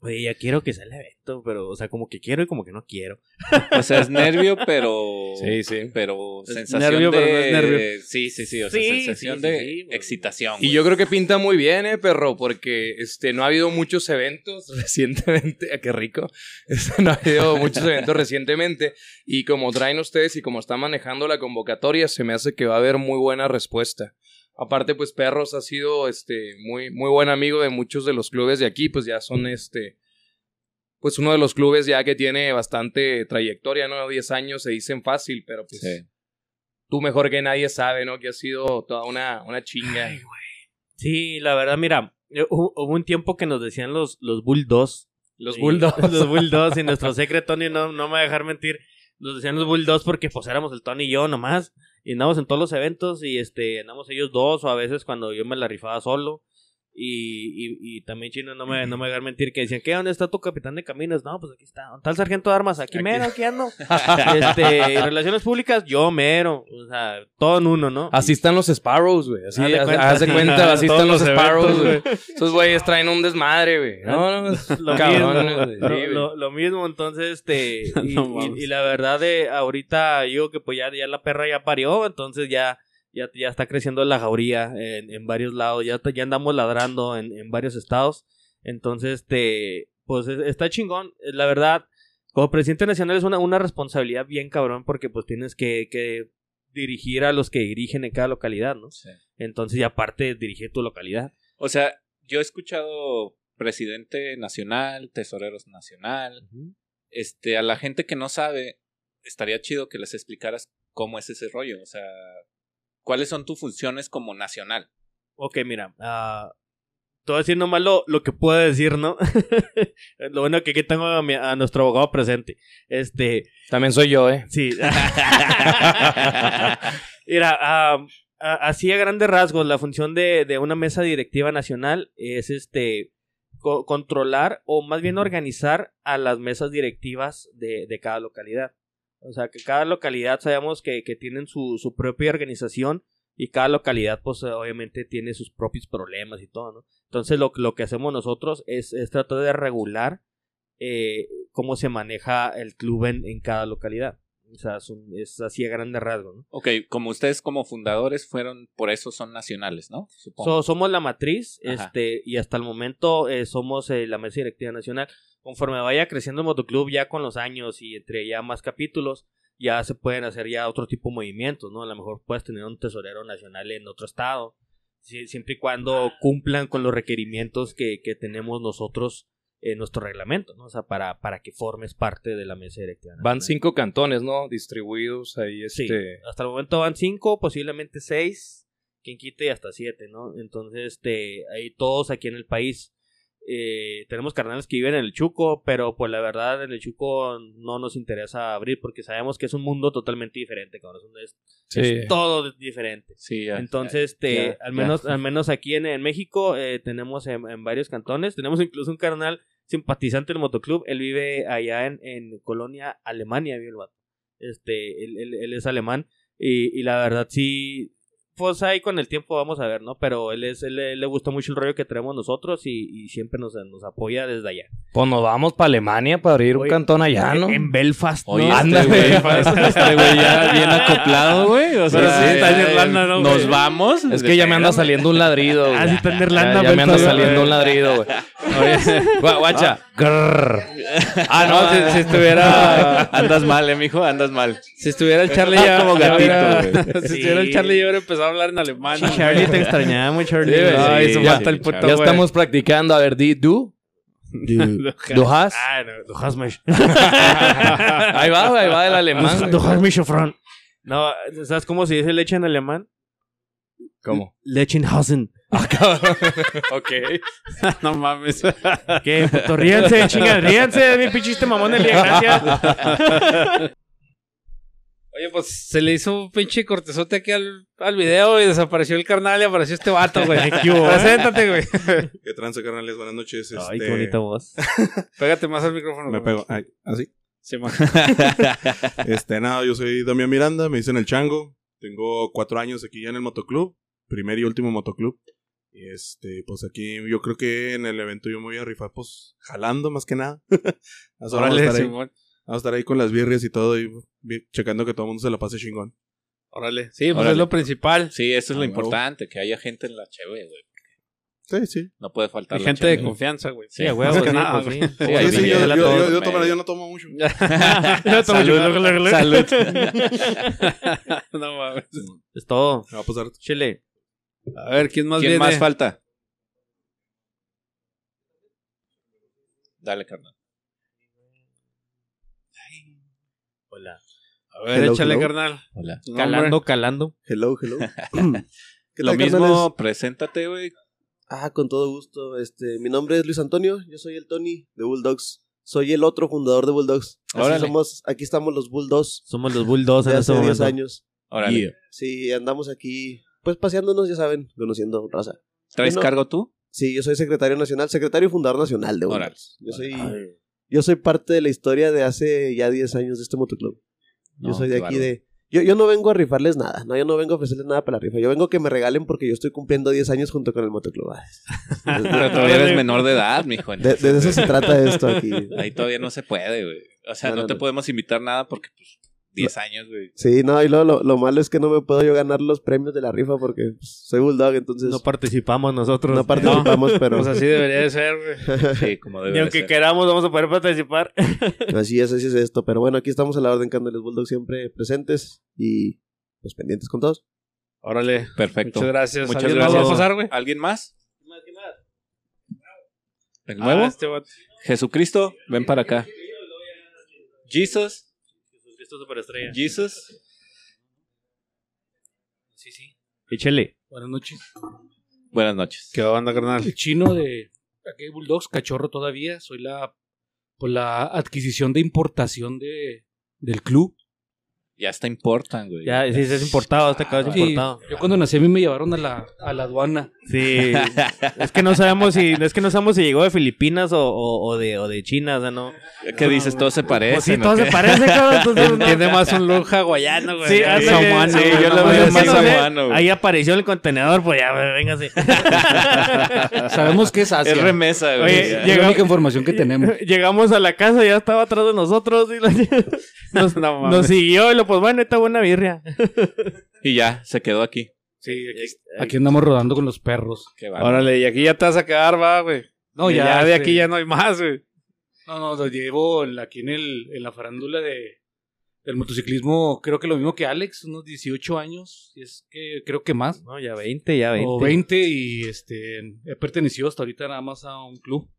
Speaker 4: Oye, ya quiero que sea el evento, pero, o sea, como que quiero y como que no quiero.
Speaker 3: O sea, es nervio, pero. *laughs*
Speaker 10: Sí, sí.
Speaker 3: Pero
Speaker 2: Es
Speaker 3: sensación
Speaker 2: nervio,
Speaker 3: de.
Speaker 2: pero no es nervio.
Speaker 3: Sí, sí, sí. O sea,
Speaker 4: Sí,
Speaker 3: sensación
Speaker 4: sí,
Speaker 3: de
Speaker 4: sí, sí, güey.
Speaker 3: excitación.
Speaker 10: Y yo creo que pinta muy bien, eh, perro, porque este no ha habido muchos eventos *laughs* recientemente. *laughs* Ah, qué rico. Este, no ha habido muchos eventos recientemente. Y como traen ustedes y como están manejando la convocatoria, se me hace que va a haber muy buena respuesta. Aparte, pues Perros ha sido este muy, muy buen amigo de muchos de los clubes de aquí, pues ya son este. Pues uno de los clubes ya que tiene bastante trayectoria, ¿no? 10 años se dicen fácil, pero pues
Speaker 3: Sí.
Speaker 10: tú mejor que nadie sabe, ¿no? Que ha sido toda una, una chinga.
Speaker 4: Sí, la verdad, mira, eh, hubo, hubo un tiempo que nos decían los, los Bulldogs.
Speaker 10: Los
Speaker 4: Y-
Speaker 10: Bulldogs.
Speaker 4: los Bulldogs y nuestro secret Tony no, no me va a dejar mentir. Nos decían los Bulldogs porque pues éramos el Tony y yo nomás. Y andamos en todos los eventos y este andamos ellos dos o a veces cuando yo me la rifaba solo. Y, y, y también Chino no me, no me dejar mentir que decían, ¿qué? ¿Dónde está tu capitán de caminos? No, pues aquí está. ¿Dónde está el sargento de armas? Aquí, mero, aquí ando. *laughs* este, relaciones públicas, yo mero. O sea, todo en uno, ¿no?
Speaker 10: Así están los Sparrows, güey. Así,
Speaker 4: haz, cuenta. *laughs*
Speaker 10: así están los
Speaker 2: los
Speaker 10: Sparrows, güey. Esos güeyes traen un desmadre, güey. *laughs* No, no,
Speaker 4: lo mismo.
Speaker 10: Sí,
Speaker 4: lo, mismo, entonces, este, y,
Speaker 2: No
Speaker 4: y- la verdad de ahorita yo que pues ya, ya la perra ya parió, entonces ya, ya, ya está creciendo la jauría en, en varios lados, ya, ya andamos ladrando en, en varios estados, entonces, este, pues es- está chingón, la verdad, como presidente nacional es una, una responsabilidad bien cabrón porque pues tienes que, que dirigir a los que dirigen en cada localidad, ¿no?
Speaker 3: Sí.
Speaker 4: Entonces, y aparte dirigir tu localidad.
Speaker 3: O sea, yo he escuchado presidente nacional, tesoreros nacional. Este, a la gente que no sabe, estaría chido que les explicaras cómo es ese rollo. O sea, ¿cuáles son tus funciones como nacional?
Speaker 4: Ok, mira, ah, te voy a decir nomás lo, lo que puedo decir, ¿no? *laughs* lo bueno que aquí tengo a, mi- a nuestro abogado presente. Este,
Speaker 10: También soy yo, eh.
Speaker 4: sí. *laughs* *laughs* mira, a- así a grandes rasgos, la función de, de una mesa directiva nacional es este co- controlar o más bien organizar a las mesas directivas de, de cada localidad. O sea, que cada localidad sabemos que, que tienen su, su propia organización y cada localidad, pues obviamente tiene sus propios problemas y todo, ¿no? Entonces lo, lo que hacemos nosotros es, es tratar de regular eh, cómo se maneja el club en, en cada localidad. O sea, es, un- es así a grandes rasgos, ¿no?
Speaker 3: Ok, como ustedes como fundadores fueron, por eso son nacionales, ¿no? Supongo.
Speaker 4: So- somos la matriz,
Speaker 3: Ajá.
Speaker 4: este, y hasta el momento eh, somos eh, la mesa directiva nacional. Conforme vaya creciendo el motoclub ya con los años y entre ya más capítulos, ya se pueden hacer ya otro tipo de movimientos, ¿no? A lo mejor puedes tener un tesorero nacional en otro estado, si- siempre y cuando cumplan con los requerimientos que, que tenemos nosotros en nuestro reglamento, ¿no? O sea, para, para que formes parte de la mesa directiva.
Speaker 10: Van cinco cantones, ¿no? Distribuidos ahí,
Speaker 4: Sí,
Speaker 10: este...
Speaker 4: hasta el momento van cinco, posiblemente seis, quien quite hasta siete, ¿no? Entonces, este, hay todos aquí en el país. Eh, tenemos carnales que viven en el Chuco, pero pues la verdad en el Chuco no nos interesa abrir porque sabemos que es un mundo totalmente diferente, cabrón. Es,
Speaker 10: Sí.
Speaker 4: es todo diferente.
Speaker 3: Sí, ya,
Speaker 4: Entonces, este,
Speaker 3: ya,
Speaker 4: al
Speaker 3: ya.
Speaker 4: menos, al menos aquí en, en México eh, tenemos en, en varios cantones, tenemos incluso un carnal simpatizante del motoclub, él vive allá en, en Colonia, Alemania, vive el vato. Este, él, él- él es alemán, Y, y la verdad sí, pues ahí con el tiempo vamos a ver, ¿no? Pero él, es, él, él le gustó mucho el rollo que traemos nosotros y, y siempre nos, nos apoya desde allá.
Speaker 10: Pues nos vamos para Alemania para abrir un
Speaker 4: Oye,
Speaker 10: cantón allá, ¿no?
Speaker 4: En Belfast,
Speaker 3: Oye,
Speaker 4: ¿no?
Speaker 3: este güey, este este güey ya bien *laughs* acoplado, güey. O sea,
Speaker 2: Pero sí, está en
Speaker 3: ya-
Speaker 2: Irlanda, ¿no,
Speaker 3: Nos
Speaker 2: güey?
Speaker 3: vamos.
Speaker 10: Es que ya me anda saliendo un ladrido.
Speaker 4: Ah,
Speaker 10: güey.
Speaker 4: sí, está en Irlanda,
Speaker 10: Ya, ya me anda saliendo un ladrido, güey. Guacha. Grrr.
Speaker 2: Ah, no, si, si estuviera.
Speaker 3: Andas mal, eh, mijo, andas mal.
Speaker 2: Si estuviera el Charlie ya.
Speaker 3: Como
Speaker 2: ya
Speaker 3: gatito, güey. *laughs*
Speaker 2: si estuviera el Charlie, yo hubiera empezado a hablar en alemán.
Speaker 4: Sí, Charlie, te *laughs* extrañamos, Charlie.
Speaker 10: Sí,
Speaker 2: Ay,
Speaker 10: sí,
Speaker 2: eso
Speaker 10: ya-
Speaker 2: falta el puto,
Speaker 10: Ya estamos practicando. A ver, di, du. Du *laughs* hast.
Speaker 4: Ah, no, du hast mich. *laughs*
Speaker 10: Ahí va, ahí va el alemán.
Speaker 4: Du hast mich gefroren. No, ¿sabes cómo se dice leche en alemán?
Speaker 10: ¿Cómo?
Speaker 4: Lechenhausen.
Speaker 10: ok.
Speaker 2: no mames.
Speaker 4: ¿Qué? Puto, ríanse, chinga, ríanse, mi pinchiste mamón día, gracias.
Speaker 2: Oye, pues se le hizo un pinche cortezote aquí al, al video y desapareció el carnal y apareció este vato, güey. *laughs* Preséntate, güey. *laughs*
Speaker 11: ¿Qué tranza, carnales? Buenas noches.
Speaker 4: Ay,
Speaker 11: este,
Speaker 4: qué bonita voz. *laughs*
Speaker 2: Pégate más al micrófono.
Speaker 11: Me pego. Ay, ¿Así?
Speaker 2: Sí, man.
Speaker 11: Este, nada, yo soy Damián Miranda, me dicen el chango. Tengo cuatro años aquí ya en el motoclub. Primer y último motoclub. Y este, pues aquí yo creo que en el evento yo me voy a rifar, pues, jalando más que nada. Vamos Vamos a estar ahí con las birrias y todo y checando que todo el mundo se la pase chingón.
Speaker 2: Órale. Sí, pues
Speaker 3: Órale.
Speaker 2: es lo principal.
Speaker 3: Sí, eso es lo
Speaker 11: Ah, huevo.
Speaker 3: importante, que haya gente en la cheve, güey.
Speaker 11: Sí, sí.
Speaker 3: No puede faltar
Speaker 2: Y
Speaker 3: la
Speaker 2: gente de confianza, güey.
Speaker 4: Sí,
Speaker 2: Más que
Speaker 4: sí,
Speaker 2: nada,
Speaker 4: pues
Speaker 2: güey.
Speaker 4: sí.
Speaker 3: Sí,
Speaker 11: yo, yo- yo- yo
Speaker 3: güey.
Speaker 11: tomo- yo no tomo mucho. *laughs*
Speaker 3: Salud. Salud. *laughs*
Speaker 2: no mames.
Speaker 4: Es todo.
Speaker 11: Me va a pasar.
Speaker 4: Chile.
Speaker 2: A ver, ¿quién más
Speaker 3: ¿Quién
Speaker 2: viene?
Speaker 3: más falta? Dale, carnal.
Speaker 4: Hola.
Speaker 2: A ver,
Speaker 12: Hello,
Speaker 2: échale,
Speaker 12: hello.
Speaker 2: carnal.
Speaker 3: Hola.
Speaker 4: Calando, calando.
Speaker 12: Hello, hello. *clears throat* *clears throat* ¿Qué
Speaker 3: Lo
Speaker 12: tal,
Speaker 3: mismo,
Speaker 12: carnales?
Speaker 3: preséntate, güey.
Speaker 12: Ah, con todo gusto. Este, mi nombre es Luis Antonio, yo soy el Tony de Bulldogs. Soy el otro fundador de Bulldogs.
Speaker 3: Órale.
Speaker 12: somos, aquí estamos los Bulldogs
Speaker 4: Somos los Bulldogs
Speaker 12: de
Speaker 4: en
Speaker 12: hace
Speaker 4: este
Speaker 12: 10
Speaker 4: momento.
Speaker 12: años.
Speaker 3: Órale.
Speaker 12: Sí, andamos aquí, pues paseándonos, ya saben, conociendo raza.
Speaker 3: ¿Traes
Speaker 12: Bueno.
Speaker 3: cargo tú?
Speaker 12: Sí, yo soy secretario nacional, secretario y fundador nacional de. Bulldogs. Yo soy, yo soy parte de la historia de hace ya 10 años de este motoclub. Yo
Speaker 3: No,
Speaker 12: soy de aquí de... Yo, yo no vengo a rifarles nada, no, yo no vengo a ofrecerles nada para la rifa. Yo vengo a que me regalen porque yo estoy cumpliendo 10 años junto con el motoclub. *laughs*
Speaker 3: Pero todavía eres menor de edad, mijo.
Speaker 12: De, de eso se trata esto aquí.
Speaker 3: Ahí todavía no se puede, güey. O sea,
Speaker 12: No,
Speaker 3: no,
Speaker 12: no,
Speaker 3: te podemos invitar nada porque, pues, 10 años, güey.
Speaker 12: Sí, no, y luego lo, lo malo es que no me puedo yo ganar los premios de la rifa porque pues, soy Bulldog, entonces
Speaker 4: No
Speaker 12: no,
Speaker 4: participamos nosotros.
Speaker 12: participamos, pero
Speaker 2: Pues así debería de ser, güey. *laughs*
Speaker 3: Sí, como debe
Speaker 4: Ni
Speaker 3: de
Speaker 4: aunque
Speaker 3: ser.
Speaker 4: queramos vamos a poder participar. *laughs*
Speaker 12: así es, así es esto. Pero bueno, aquí estamos a la orden, Cándeles Bulldog siempre presentes y pues pendientes con todos.
Speaker 2: Órale.
Speaker 3: Perfecto.
Speaker 2: Muchas gracias.
Speaker 3: Muchas
Speaker 2: ¿Alguien más
Speaker 3: gracias.
Speaker 2: va a pasar, güey?
Speaker 3: ¿Alguien más? ¿El nuevo?
Speaker 2: Ah, este.
Speaker 3: Jesucristo, ven para acá. Jesus,
Speaker 4: Esto superestrella.
Speaker 3: Jesus.
Speaker 13: Sí, sí.
Speaker 4: Échale.
Speaker 13: Buenas noches.
Speaker 3: Buenas noches.
Speaker 2: ¿Qué onda, carnal?
Speaker 13: El chino de aquí Bulldogs, cachorro todavía. Soy la, pues, la adquisición de importación de, del club.
Speaker 3: Ya está importan, güey.
Speaker 4: Ya, sí, es importado, este cabrón es importado.
Speaker 13: yo cuando nací a mí me llevaron a la, a la aduana.
Speaker 4: Sí. es que no sabemos si, es que no sabemos si llegó de Filipinas o, o, o de, o de China, o sea, no.
Speaker 3: ¿Qué dices? Todo se parece.
Speaker 4: Pues sí, todo se parece, cabrón.
Speaker 2: Tiene más un look hawaiano, güey.
Speaker 4: Sí,
Speaker 2: samuano,
Speaker 4: sí,
Speaker 3: yo lo veo más
Speaker 4: no sé,
Speaker 3: samuano, güey.
Speaker 4: Ahí apareció el contenedor, pues ya, véngase. *laughs*
Speaker 13: Sabemos que es Asia.
Speaker 3: Es remesa, güey.
Speaker 4: Oye.
Speaker 13: Es la única información que tenemos. *laughs*
Speaker 4: Llegamos a la casa, ya estaba atrás de nosotros. Y la- *laughs* nos, nos siguió y lo, pues bueno, esta buena birria. *laughs*
Speaker 3: Y ya, se quedó aquí.
Speaker 13: Sí, aquí, aquí andamos rodando con los perros.
Speaker 3: Qué bárbaro.
Speaker 2: Órale, y aquí ya te vas a quedar, va, güey.
Speaker 13: No, ya,
Speaker 2: ya de
Speaker 13: este-
Speaker 2: aquí ya no hay más, güey.
Speaker 13: No, no, lo llevo aquí en, el, en la farándula de, del motociclismo, creo que lo mismo que Alex, unos 18 años, y es que creo que más,
Speaker 4: No, ya 20, ya 20.
Speaker 13: o 20, y este, he pertenecido hasta ahorita nada más a un club.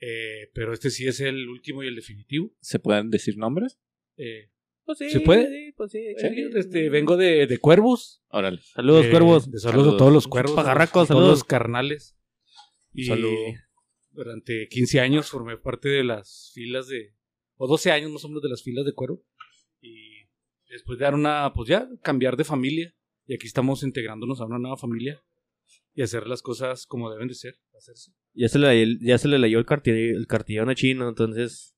Speaker 13: Eh, pero este sí es el último y el definitivo.
Speaker 3: ¿Se pueden decir nombres?
Speaker 13: Eh,
Speaker 4: Pues sí,
Speaker 13: ¿Se puede?
Speaker 4: Sí, pues sí.
Speaker 13: sí, este, vengo de, de Cuervos.
Speaker 3: Órale.
Speaker 4: Saludos,
Speaker 13: Eh,
Speaker 4: cuervos.
Speaker 13: de saludos,
Speaker 3: Saludos.
Speaker 13: a todos los cuervos. Todos
Speaker 4: saludos.
Speaker 13: los carnales. Y
Speaker 3: Salud.
Speaker 13: durante 15 años formé parte de las filas de. O 12 años más o menos de las filas de cuero. Y después de dar una. Pues ya, cambiar de familia. Y aquí estamos integrándonos a una nueva familia. Y hacer las cosas como deben de ser. Hacerse.
Speaker 4: Ya se le, ya se le leyó el, carti- el cartillón a chino, entonces.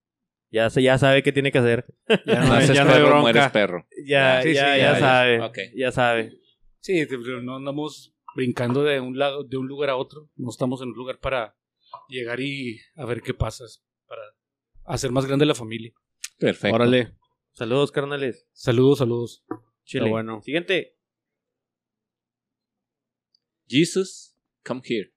Speaker 4: Ya, se- ya sabe qué tiene que hacer.
Speaker 2: Ya *laughs* no,
Speaker 3: Naces
Speaker 2: ya no hay
Speaker 3: perro,
Speaker 2: bronca.
Speaker 3: mueres perro.
Speaker 4: Ya,
Speaker 2: Sí, sí,
Speaker 4: ya,
Speaker 2: ya,
Speaker 4: ya,
Speaker 2: ya.
Speaker 4: sabe.
Speaker 3: Ok.
Speaker 4: Ya sabe.
Speaker 13: Sí, no andamos brincando de un lado, de un lugar a otro. No estamos en un lugar para llegar y a ver qué pasa, para hacer más grande la familia.
Speaker 3: Perfecto.
Speaker 2: Órale.
Speaker 4: Saludos, carnales.
Speaker 13: Saludos, saludos.
Speaker 4: Chile.
Speaker 2: Está bueno.
Speaker 4: Siguiente.
Speaker 3: Jesus, come here.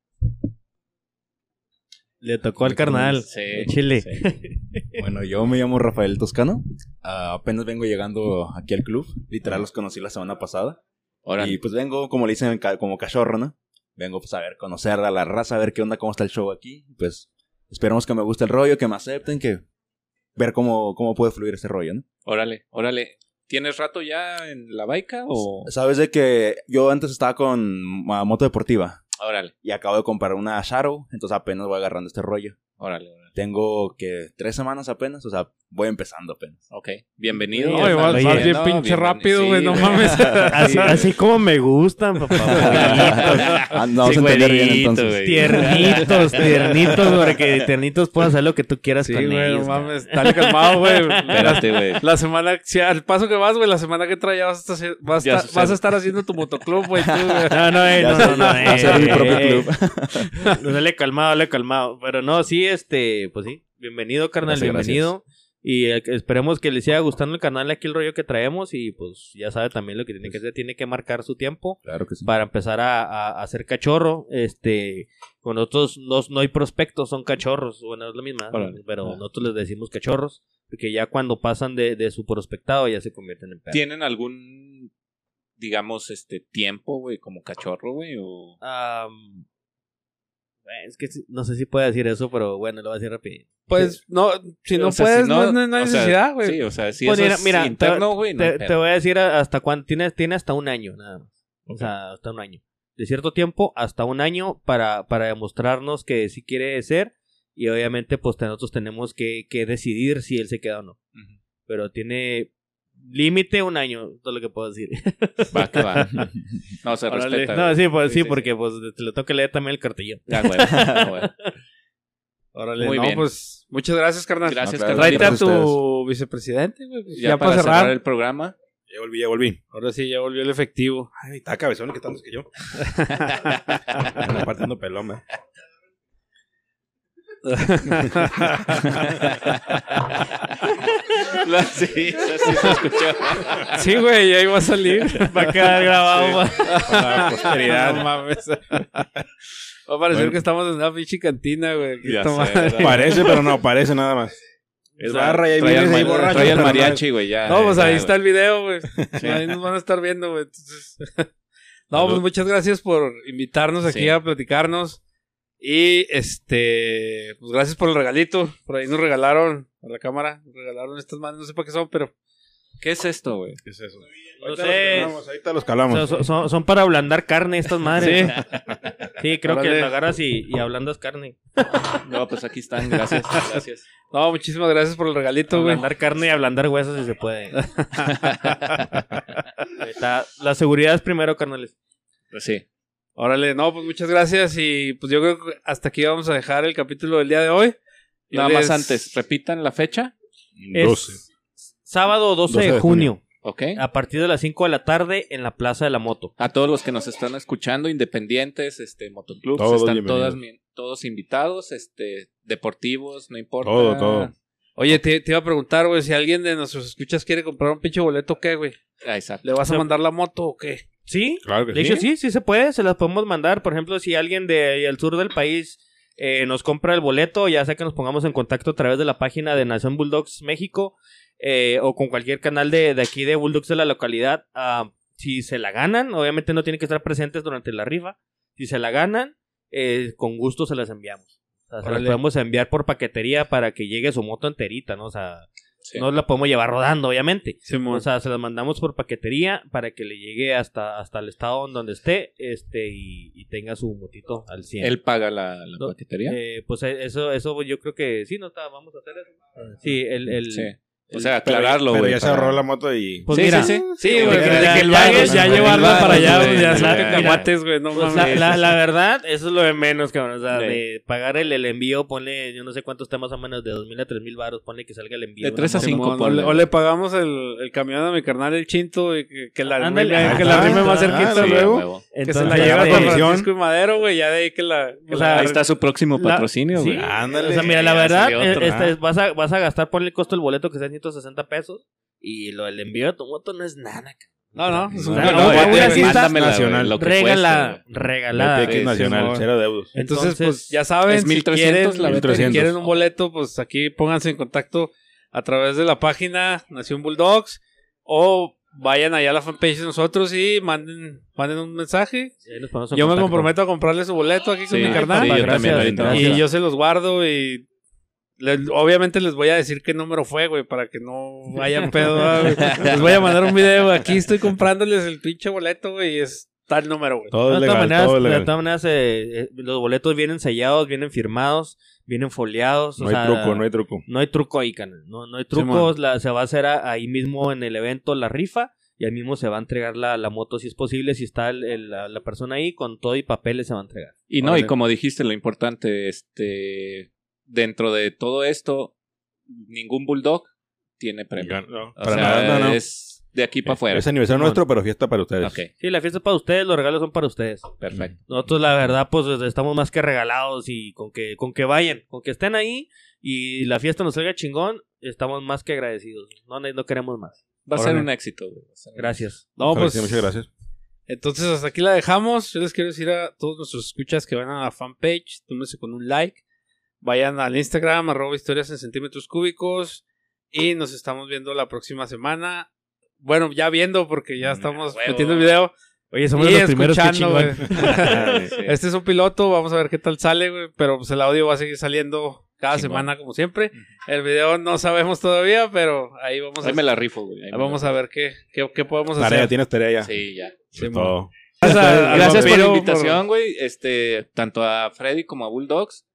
Speaker 4: Le tocó al carnal.
Speaker 3: Sí,
Speaker 4: de Chile.
Speaker 3: sí. *laughs*
Speaker 14: Bueno, yo me llamo Rafael Toscano. Ah, apenas vengo llegando aquí al club. Literal los conocí la semana pasada.
Speaker 3: Órale.
Speaker 14: Y pues vengo, como le dicen, como cachorro, ¿no? Vengo pues a ver, conocer a la raza, a ver qué onda, cómo está el show aquí. Pues esperemos que me guste el rollo, que me acepten, que ver cómo, cómo puede fluir ese rollo, ¿no?
Speaker 3: Órale, órale. ¿Tienes rato ya en la baica o...?
Speaker 14: Sabes de que yo antes estaba con ah, moto deportiva
Speaker 3: Órale,
Speaker 14: y acabo de comprar una Shadow, entonces apenas voy agarrando este rollo.
Speaker 3: órale, órale.
Speaker 14: Tengo que tres semanas apenas, o sea, voy empezando apenas.
Speaker 3: Ok, bienvenido.
Speaker 4: Sí,
Speaker 2: Oye, vas, bien
Speaker 3: no,
Speaker 2: pinche rápido, güey, *laughs*
Speaker 3: Sí,
Speaker 2: no
Speaker 3: güey.
Speaker 2: mames.
Speaker 4: Así, así como me gustan, papá. *laughs*
Speaker 14: Ah, no, vamos a entender bien entonces.
Speaker 4: Tiernitos, tiernitos, porque *laughs* tiernitos pueden hacer lo que tú quieras
Speaker 2: Sí,
Speaker 4: con
Speaker 2: güey,
Speaker 4: ellos.
Speaker 2: no mames. Dale calmado, güey.
Speaker 3: Espérate, güey.
Speaker 2: La semana, si al paso que vas, güey, la semana que trae ya vas a estar, vas
Speaker 3: Ya
Speaker 2: vas a estar haciendo tu motoclub, güey. tú, güey.
Speaker 4: No, no, eh, no, no, no, eh,
Speaker 14: mi propio
Speaker 4: eh,
Speaker 14: club.
Speaker 4: No, dale calmado, dale calmado. Pero no, sí, este, pues sí. Bienvenido, carnal,
Speaker 14: Gracias,
Speaker 4: bienvenido. Y eh, que esperemos que les siga gustando el canal aquí el rollo que traemos. Y pues ya sabe también lo que tiene que hacer. Tiene que marcar su tiempo
Speaker 14: Claro que sí.
Speaker 4: para empezar a, a- a hacer cachorro. Este, con nosotros no, no hay prospectos, son cachorros. Bueno, es la misma, ¿no?
Speaker 3: Órale.
Speaker 4: pero
Speaker 3: Ah.
Speaker 4: nosotros les decimos cachorros. Porque ya cuando pasan de, de su prospectado ya se convierten en perros.
Speaker 3: ¿Tienen algún, digamos, este tiempo, güey, como cachorro, güey? O...
Speaker 4: Eh, es que no sé si puede decir eso, pero bueno, lo voy a decir rápido.
Speaker 2: Pues no, si no
Speaker 3: O sea,
Speaker 2: puedes,
Speaker 3: si
Speaker 2: no, no, no hay necesidad, güey.
Speaker 3: Sí, o sea, si
Speaker 4: Pues
Speaker 3: eso
Speaker 4: mira,
Speaker 3: es
Speaker 4: mira,
Speaker 3: interno, güey, no
Speaker 4: Te,
Speaker 3: pedo.
Speaker 4: te voy a decir hasta cuándo. Tiene, tiene hasta un año, nada más. O sea, hasta un año. De cierto tiempo, hasta un año para, para demostrarnos que sí quiere ser. Y obviamente, pues nosotros tenemos que, que decidir si él se queda o no. Pero tiene límite un año, todo lo que puedo decir.
Speaker 3: Va que va. No, se respeta.
Speaker 4: no, sí, pues, sí,
Speaker 3: sí, sí.
Speaker 4: porque pues te lo tengo que leer también el cartillo.
Speaker 3: Ah, güey, *laughs* güey.
Speaker 2: Órale,
Speaker 3: Muy
Speaker 2: no,
Speaker 3: bien.
Speaker 2: pues muchas gracias, carnal.
Speaker 3: Gracias,
Speaker 14: No, claro,
Speaker 3: carnal.
Speaker 2: Tráete a tu vicepresidente, güey. pues,
Speaker 3: Ya,
Speaker 2: Ya,
Speaker 3: para,
Speaker 2: para
Speaker 3: cerrar
Speaker 2: cerrar.
Speaker 3: el programa.
Speaker 5: Ya volví, ya volví.
Speaker 2: Ahora sí, ya volvió el efectivo.
Speaker 5: Ay, está cabezón que tantos que yo. *laughs* Aparte ando pelón, ¿eh?
Speaker 3: La- sí, sí, sí, se escuchó.
Speaker 2: Sí, güey, ya iba a salir.
Speaker 4: Va a quedar grabado. va.
Speaker 5: Para la posteridad.
Speaker 2: No mames. Va a parecer
Speaker 5: Bueno.
Speaker 2: que estamos en una pinche cantina, güey.
Speaker 5: Parece, pero no, parece nada más. Es
Speaker 3: O sea,
Speaker 5: barra y ahí
Speaker 3: trae
Speaker 5: ahí borracho. Pero no-
Speaker 3: mariachi, güey, ya.
Speaker 2: No, pues
Speaker 3: ya,
Speaker 2: ahí está el video, güey. Ahí nos van a estar viendo, güey. Entonces... *laughs* No,
Speaker 3: Salud.
Speaker 2: pues muchas gracias por invitarnos aquí
Speaker 3: Sí.
Speaker 2: a platicarnos. Y este, pues gracias por el regalito. Por ahí nos regalaron a la cámara, nos regalaron estas manos, no sé para qué son, pero
Speaker 3: ¿Qué es esto, güey?
Speaker 5: ¿Qué es eso?
Speaker 4: No
Speaker 5: Ahorita
Speaker 4: sé.
Speaker 5: los calamos, ahorita los calamos.
Speaker 4: Son, son- son para ablandar carne estas madres.
Speaker 2: Sí.
Speaker 4: Sí, creo que lo agarras y, y ablandas carne.
Speaker 3: No, pues aquí están, gracias. Gracias.
Speaker 2: no, muchísimas gracias por el regalito, güey.
Speaker 4: Ablandar carne y ablandar huesos si se puede. *laughs* Está- la seguridad es primero, carnales.
Speaker 3: Pues sí.
Speaker 2: Órale, no, pues muchas gracias y pues yo creo que hasta aquí vamos a dejar el capítulo del día de hoy.
Speaker 3: Nada
Speaker 2: les-
Speaker 3: más antes, repitan la fecha.
Speaker 4: Es
Speaker 5: 12.
Speaker 4: sábado 12,
Speaker 5: 12
Speaker 4: de
Speaker 5: de
Speaker 4: junio,
Speaker 3: ¿Ok?
Speaker 4: a partir de las 5 de la tarde en la Plaza de la Moto.
Speaker 3: A todos los que nos están escuchando, independientes, este, motoclubs,
Speaker 5: Todos
Speaker 3: están todas, todos invitados, este, deportivos, no importa.
Speaker 5: Todo, todo.
Speaker 2: Oye, te, te iba a preguntar, güey, si alguien de nuestros escuchas quiere comprar un pinche boleto, ¿qué, güey?
Speaker 3: Ah, exacto.
Speaker 2: ¿Le vas a mandar la moto o qué?
Speaker 4: ¿Sí?
Speaker 5: Claro que
Speaker 4: De hecho, sí, sí se puede, se las podemos mandar. Por ejemplo, si alguien de al sur del país eh, nos compra el boleto, ya sea que nos pongamos en contacto a través de la página de Nación Bulldogs México eh, o con cualquier canal de, de aquí de Bulldogs de la localidad. ah, si se la ganan, obviamente no tienen que estar presentes durante la rifa. Si se la ganan, eh, con gusto se las enviamos. O sea, se las podemos enviar por paquetería para que llegue su moto enterita, ¿no? O sea,
Speaker 3: Sí.
Speaker 4: no la podemos llevar rodando, obviamente. O sea, se las mandamos por paquetería para que le llegue hasta, hasta el estado en donde esté este y, y tenga su motito al 100.
Speaker 3: Él paga la, la
Speaker 4: No,
Speaker 3: paquetería.
Speaker 4: Eh, pues eh, eso, eso yo creo que sí, no está, vamos a hacer eso. Sí, el, el,
Speaker 3: Sí. O sea, aclararlo,
Speaker 5: Pero
Speaker 3: güey.
Speaker 5: ya se ahorró la moto y...
Speaker 4: Pues
Speaker 2: sí,
Speaker 4: mira,
Speaker 2: sí, sí. Sí,
Speaker 4: de
Speaker 2: güey.
Speaker 4: ya- llevarla
Speaker 2: para allá, ya
Speaker 3: Claro,
Speaker 2: saca
Speaker 3: mira.
Speaker 2: camotes, güey, no
Speaker 4: Pues
Speaker 2: mames.
Speaker 4: la, la verdad, eso es lo de menos, cabrón. O sea, de pagar el, el envío, ponle, yo no sé cuánto está más o menos, de 2.000 a 3.000 baros, ponle que salga el envío.
Speaker 3: De
Speaker 4: una
Speaker 3: tres a
Speaker 4: moto.
Speaker 3: cinco,
Speaker 2: Simón, o,
Speaker 3: ponle,
Speaker 2: le, o
Speaker 3: güey.
Speaker 2: le pagamos el, el camión a mi carnal, el chinto, y que, la rime, que la
Speaker 4: Ah,
Speaker 2: más
Speaker 4: ah,
Speaker 2: cerquita luego. Que se la lleva
Speaker 5: la
Speaker 2: con
Speaker 5: comisión.
Speaker 2: Francisco y Madero, güey, ya de ahí que la...
Speaker 3: Ahí está su próximo patrocinio,
Speaker 4: sí.
Speaker 3: güey.
Speaker 5: Ándale.
Speaker 4: O sea, mira, la verdad, eh, esta es- vas, a, vas a gastar, ponle el costo del boleto que sea 160 pesos. Y lo del envío de tu moto no es nada.
Speaker 2: No, no, es
Speaker 5: nacional.
Speaker 3: lo que
Speaker 4: Regala,
Speaker 3: cueste, güey.
Speaker 4: regalada.
Speaker 5: BTX
Speaker 3: Sí,
Speaker 5: Nacional,
Speaker 2: Simón.
Speaker 5: cero deudos.
Speaker 2: Entonces,
Speaker 4: Entonces,
Speaker 2: pues ya saben,
Speaker 3: es
Speaker 2: si
Speaker 3: 1300
Speaker 2: quieren,
Speaker 3: la
Speaker 2: si
Speaker 5: 1300.
Speaker 2: quieren un boleto, pues aquí pónganse en contacto a través de la página Nación Bulldogs o vayan allá a la fanpage de nosotros y manden, manden un mensaje.
Speaker 4: ahí nos ponemos en
Speaker 2: Yo me comprometo a comprarle su boleto aquí con
Speaker 3: Sí,
Speaker 2: mi carnal.
Speaker 3: sí, yo también
Speaker 2: y yo se los guardo y les- obviamente les voy a decir qué número fue, güey, para que no vayan *laughs* pedo. ¿verdad, güey? les voy a mandar un video, güey. Aquí estoy comprándoles el pinche boleto, güey, y es tal número, güey.
Speaker 5: Todo
Speaker 4: De
Speaker 5: es
Speaker 4: todas
Speaker 5: legal,
Speaker 4: maneras,
Speaker 5: todo
Speaker 4: de todas maneras eh, eh, los boletos vienen sellados, vienen firmados, vienen foliados.
Speaker 5: No
Speaker 4: o
Speaker 5: hay
Speaker 4: sea,
Speaker 5: truco, no hay truco.
Speaker 4: No hay truco ahí, canal. No, no hay trucos. la- se va a hacer a- ahí mismo en el evento la rifa. Y ahí mismo se va a entregar la, la moto si es posible. Si está el- el- la, la persona ahí, con todo y papeles se va a entregar.
Speaker 3: Y no,
Speaker 2: Órale.
Speaker 3: y como dijiste, lo importante, este, dentro de todo esto, ningún bulldog tiene premio.
Speaker 5: No,
Speaker 3: O
Speaker 5: para
Speaker 3: sea,
Speaker 5: nada, no, no.
Speaker 3: es de aquí para afuera.
Speaker 5: Es aniversario nuestro, pero fiesta para ustedes.
Speaker 3: Ok,
Speaker 4: Sí, la fiesta es para ustedes, los regalos son para ustedes.
Speaker 3: perfecto.
Speaker 4: Nosotros, la verdad, pues estamos más que regalados y con que, con que vayan, con que estén ahí y la fiesta nos salga chingón, estamos más que agradecidos. No, no queremos más.
Speaker 3: Va a ser un éxito, güey. Va a ser un
Speaker 4: Gracias.
Speaker 2: No, pues
Speaker 5: sí, muchas gracias.
Speaker 2: Entonces, hasta aquí la dejamos. Yo les quiero decir a todos nuestros escuchas que van a la fanpage, túmense con un like, vayan al Instagram, arroba historias en centímetros cúbicos, y nos estamos viendo la próxima semana. Bueno, ya viendo, porque ya estamos
Speaker 3: huevo.
Speaker 2: metiendo el video.
Speaker 4: Oye, somos
Speaker 2: y
Speaker 4: los primeros que chingón. *laughs*
Speaker 2: Este es un piloto, vamos a ver qué tal sale, güey. Pero pues el audio va a seguir saliendo cada
Speaker 3: Chingón.
Speaker 2: semana, como siempre. El video no sabemos todavía, pero ahí vamos a,
Speaker 3: Ahí me la rifo, güey. ahí
Speaker 2: vamos a ver qué, qué, qué podemos
Speaker 5: Tarea,
Speaker 2: hacer.
Speaker 5: tienes tarea ya.
Speaker 3: Sí, ya.
Speaker 2: Sí,
Speaker 5: todo.
Speaker 2: Gracias,
Speaker 3: Gracias por la invitación, güey. Este, tanto a Freddy como a Bulldogs.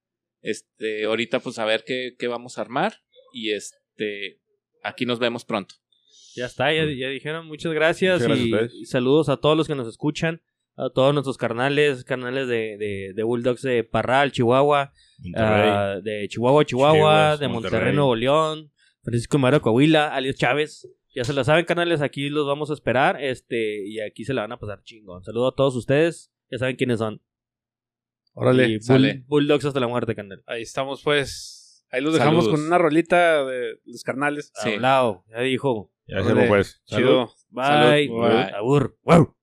Speaker 3: Este, ahorita pues a ver qué, qué vamos a armar. Y este, aquí nos vemos pronto.
Speaker 4: Ya está, ya, ya dijeron. Muchas gracias,
Speaker 5: Muchas gracias
Speaker 4: y, saludos a todos los que nos escuchan, a todos nuestros carnales, carnales de, de, de Bulldogs de Parral, Chihuahua, ah, de Chihuahua, Chihuahua, de Monterrey,
Speaker 5: Monterrey.
Speaker 4: Nuevo León, Francisco Madero, Coahuila, alias Chávez. Ya se la saben, canales, aquí los vamos a esperar, este, y aquí se la van a pasar chingón. Saludos a todos ustedes, ya saben quiénes son.
Speaker 2: Órale,
Speaker 4: Y Bull-. Bulldogs hasta la muerte, canal.
Speaker 2: Ahí estamos, pues. Ahí los dejamos
Speaker 3: Saludos.
Speaker 2: con una rolita de los carnales.
Speaker 3: Sí.
Speaker 4: Hablado, ya dijo.
Speaker 5: Ya se pues. Salud.
Speaker 2: Chido.
Speaker 4: Bye.
Speaker 3: Salud.
Speaker 2: Bye.
Speaker 4: Abur. Wow.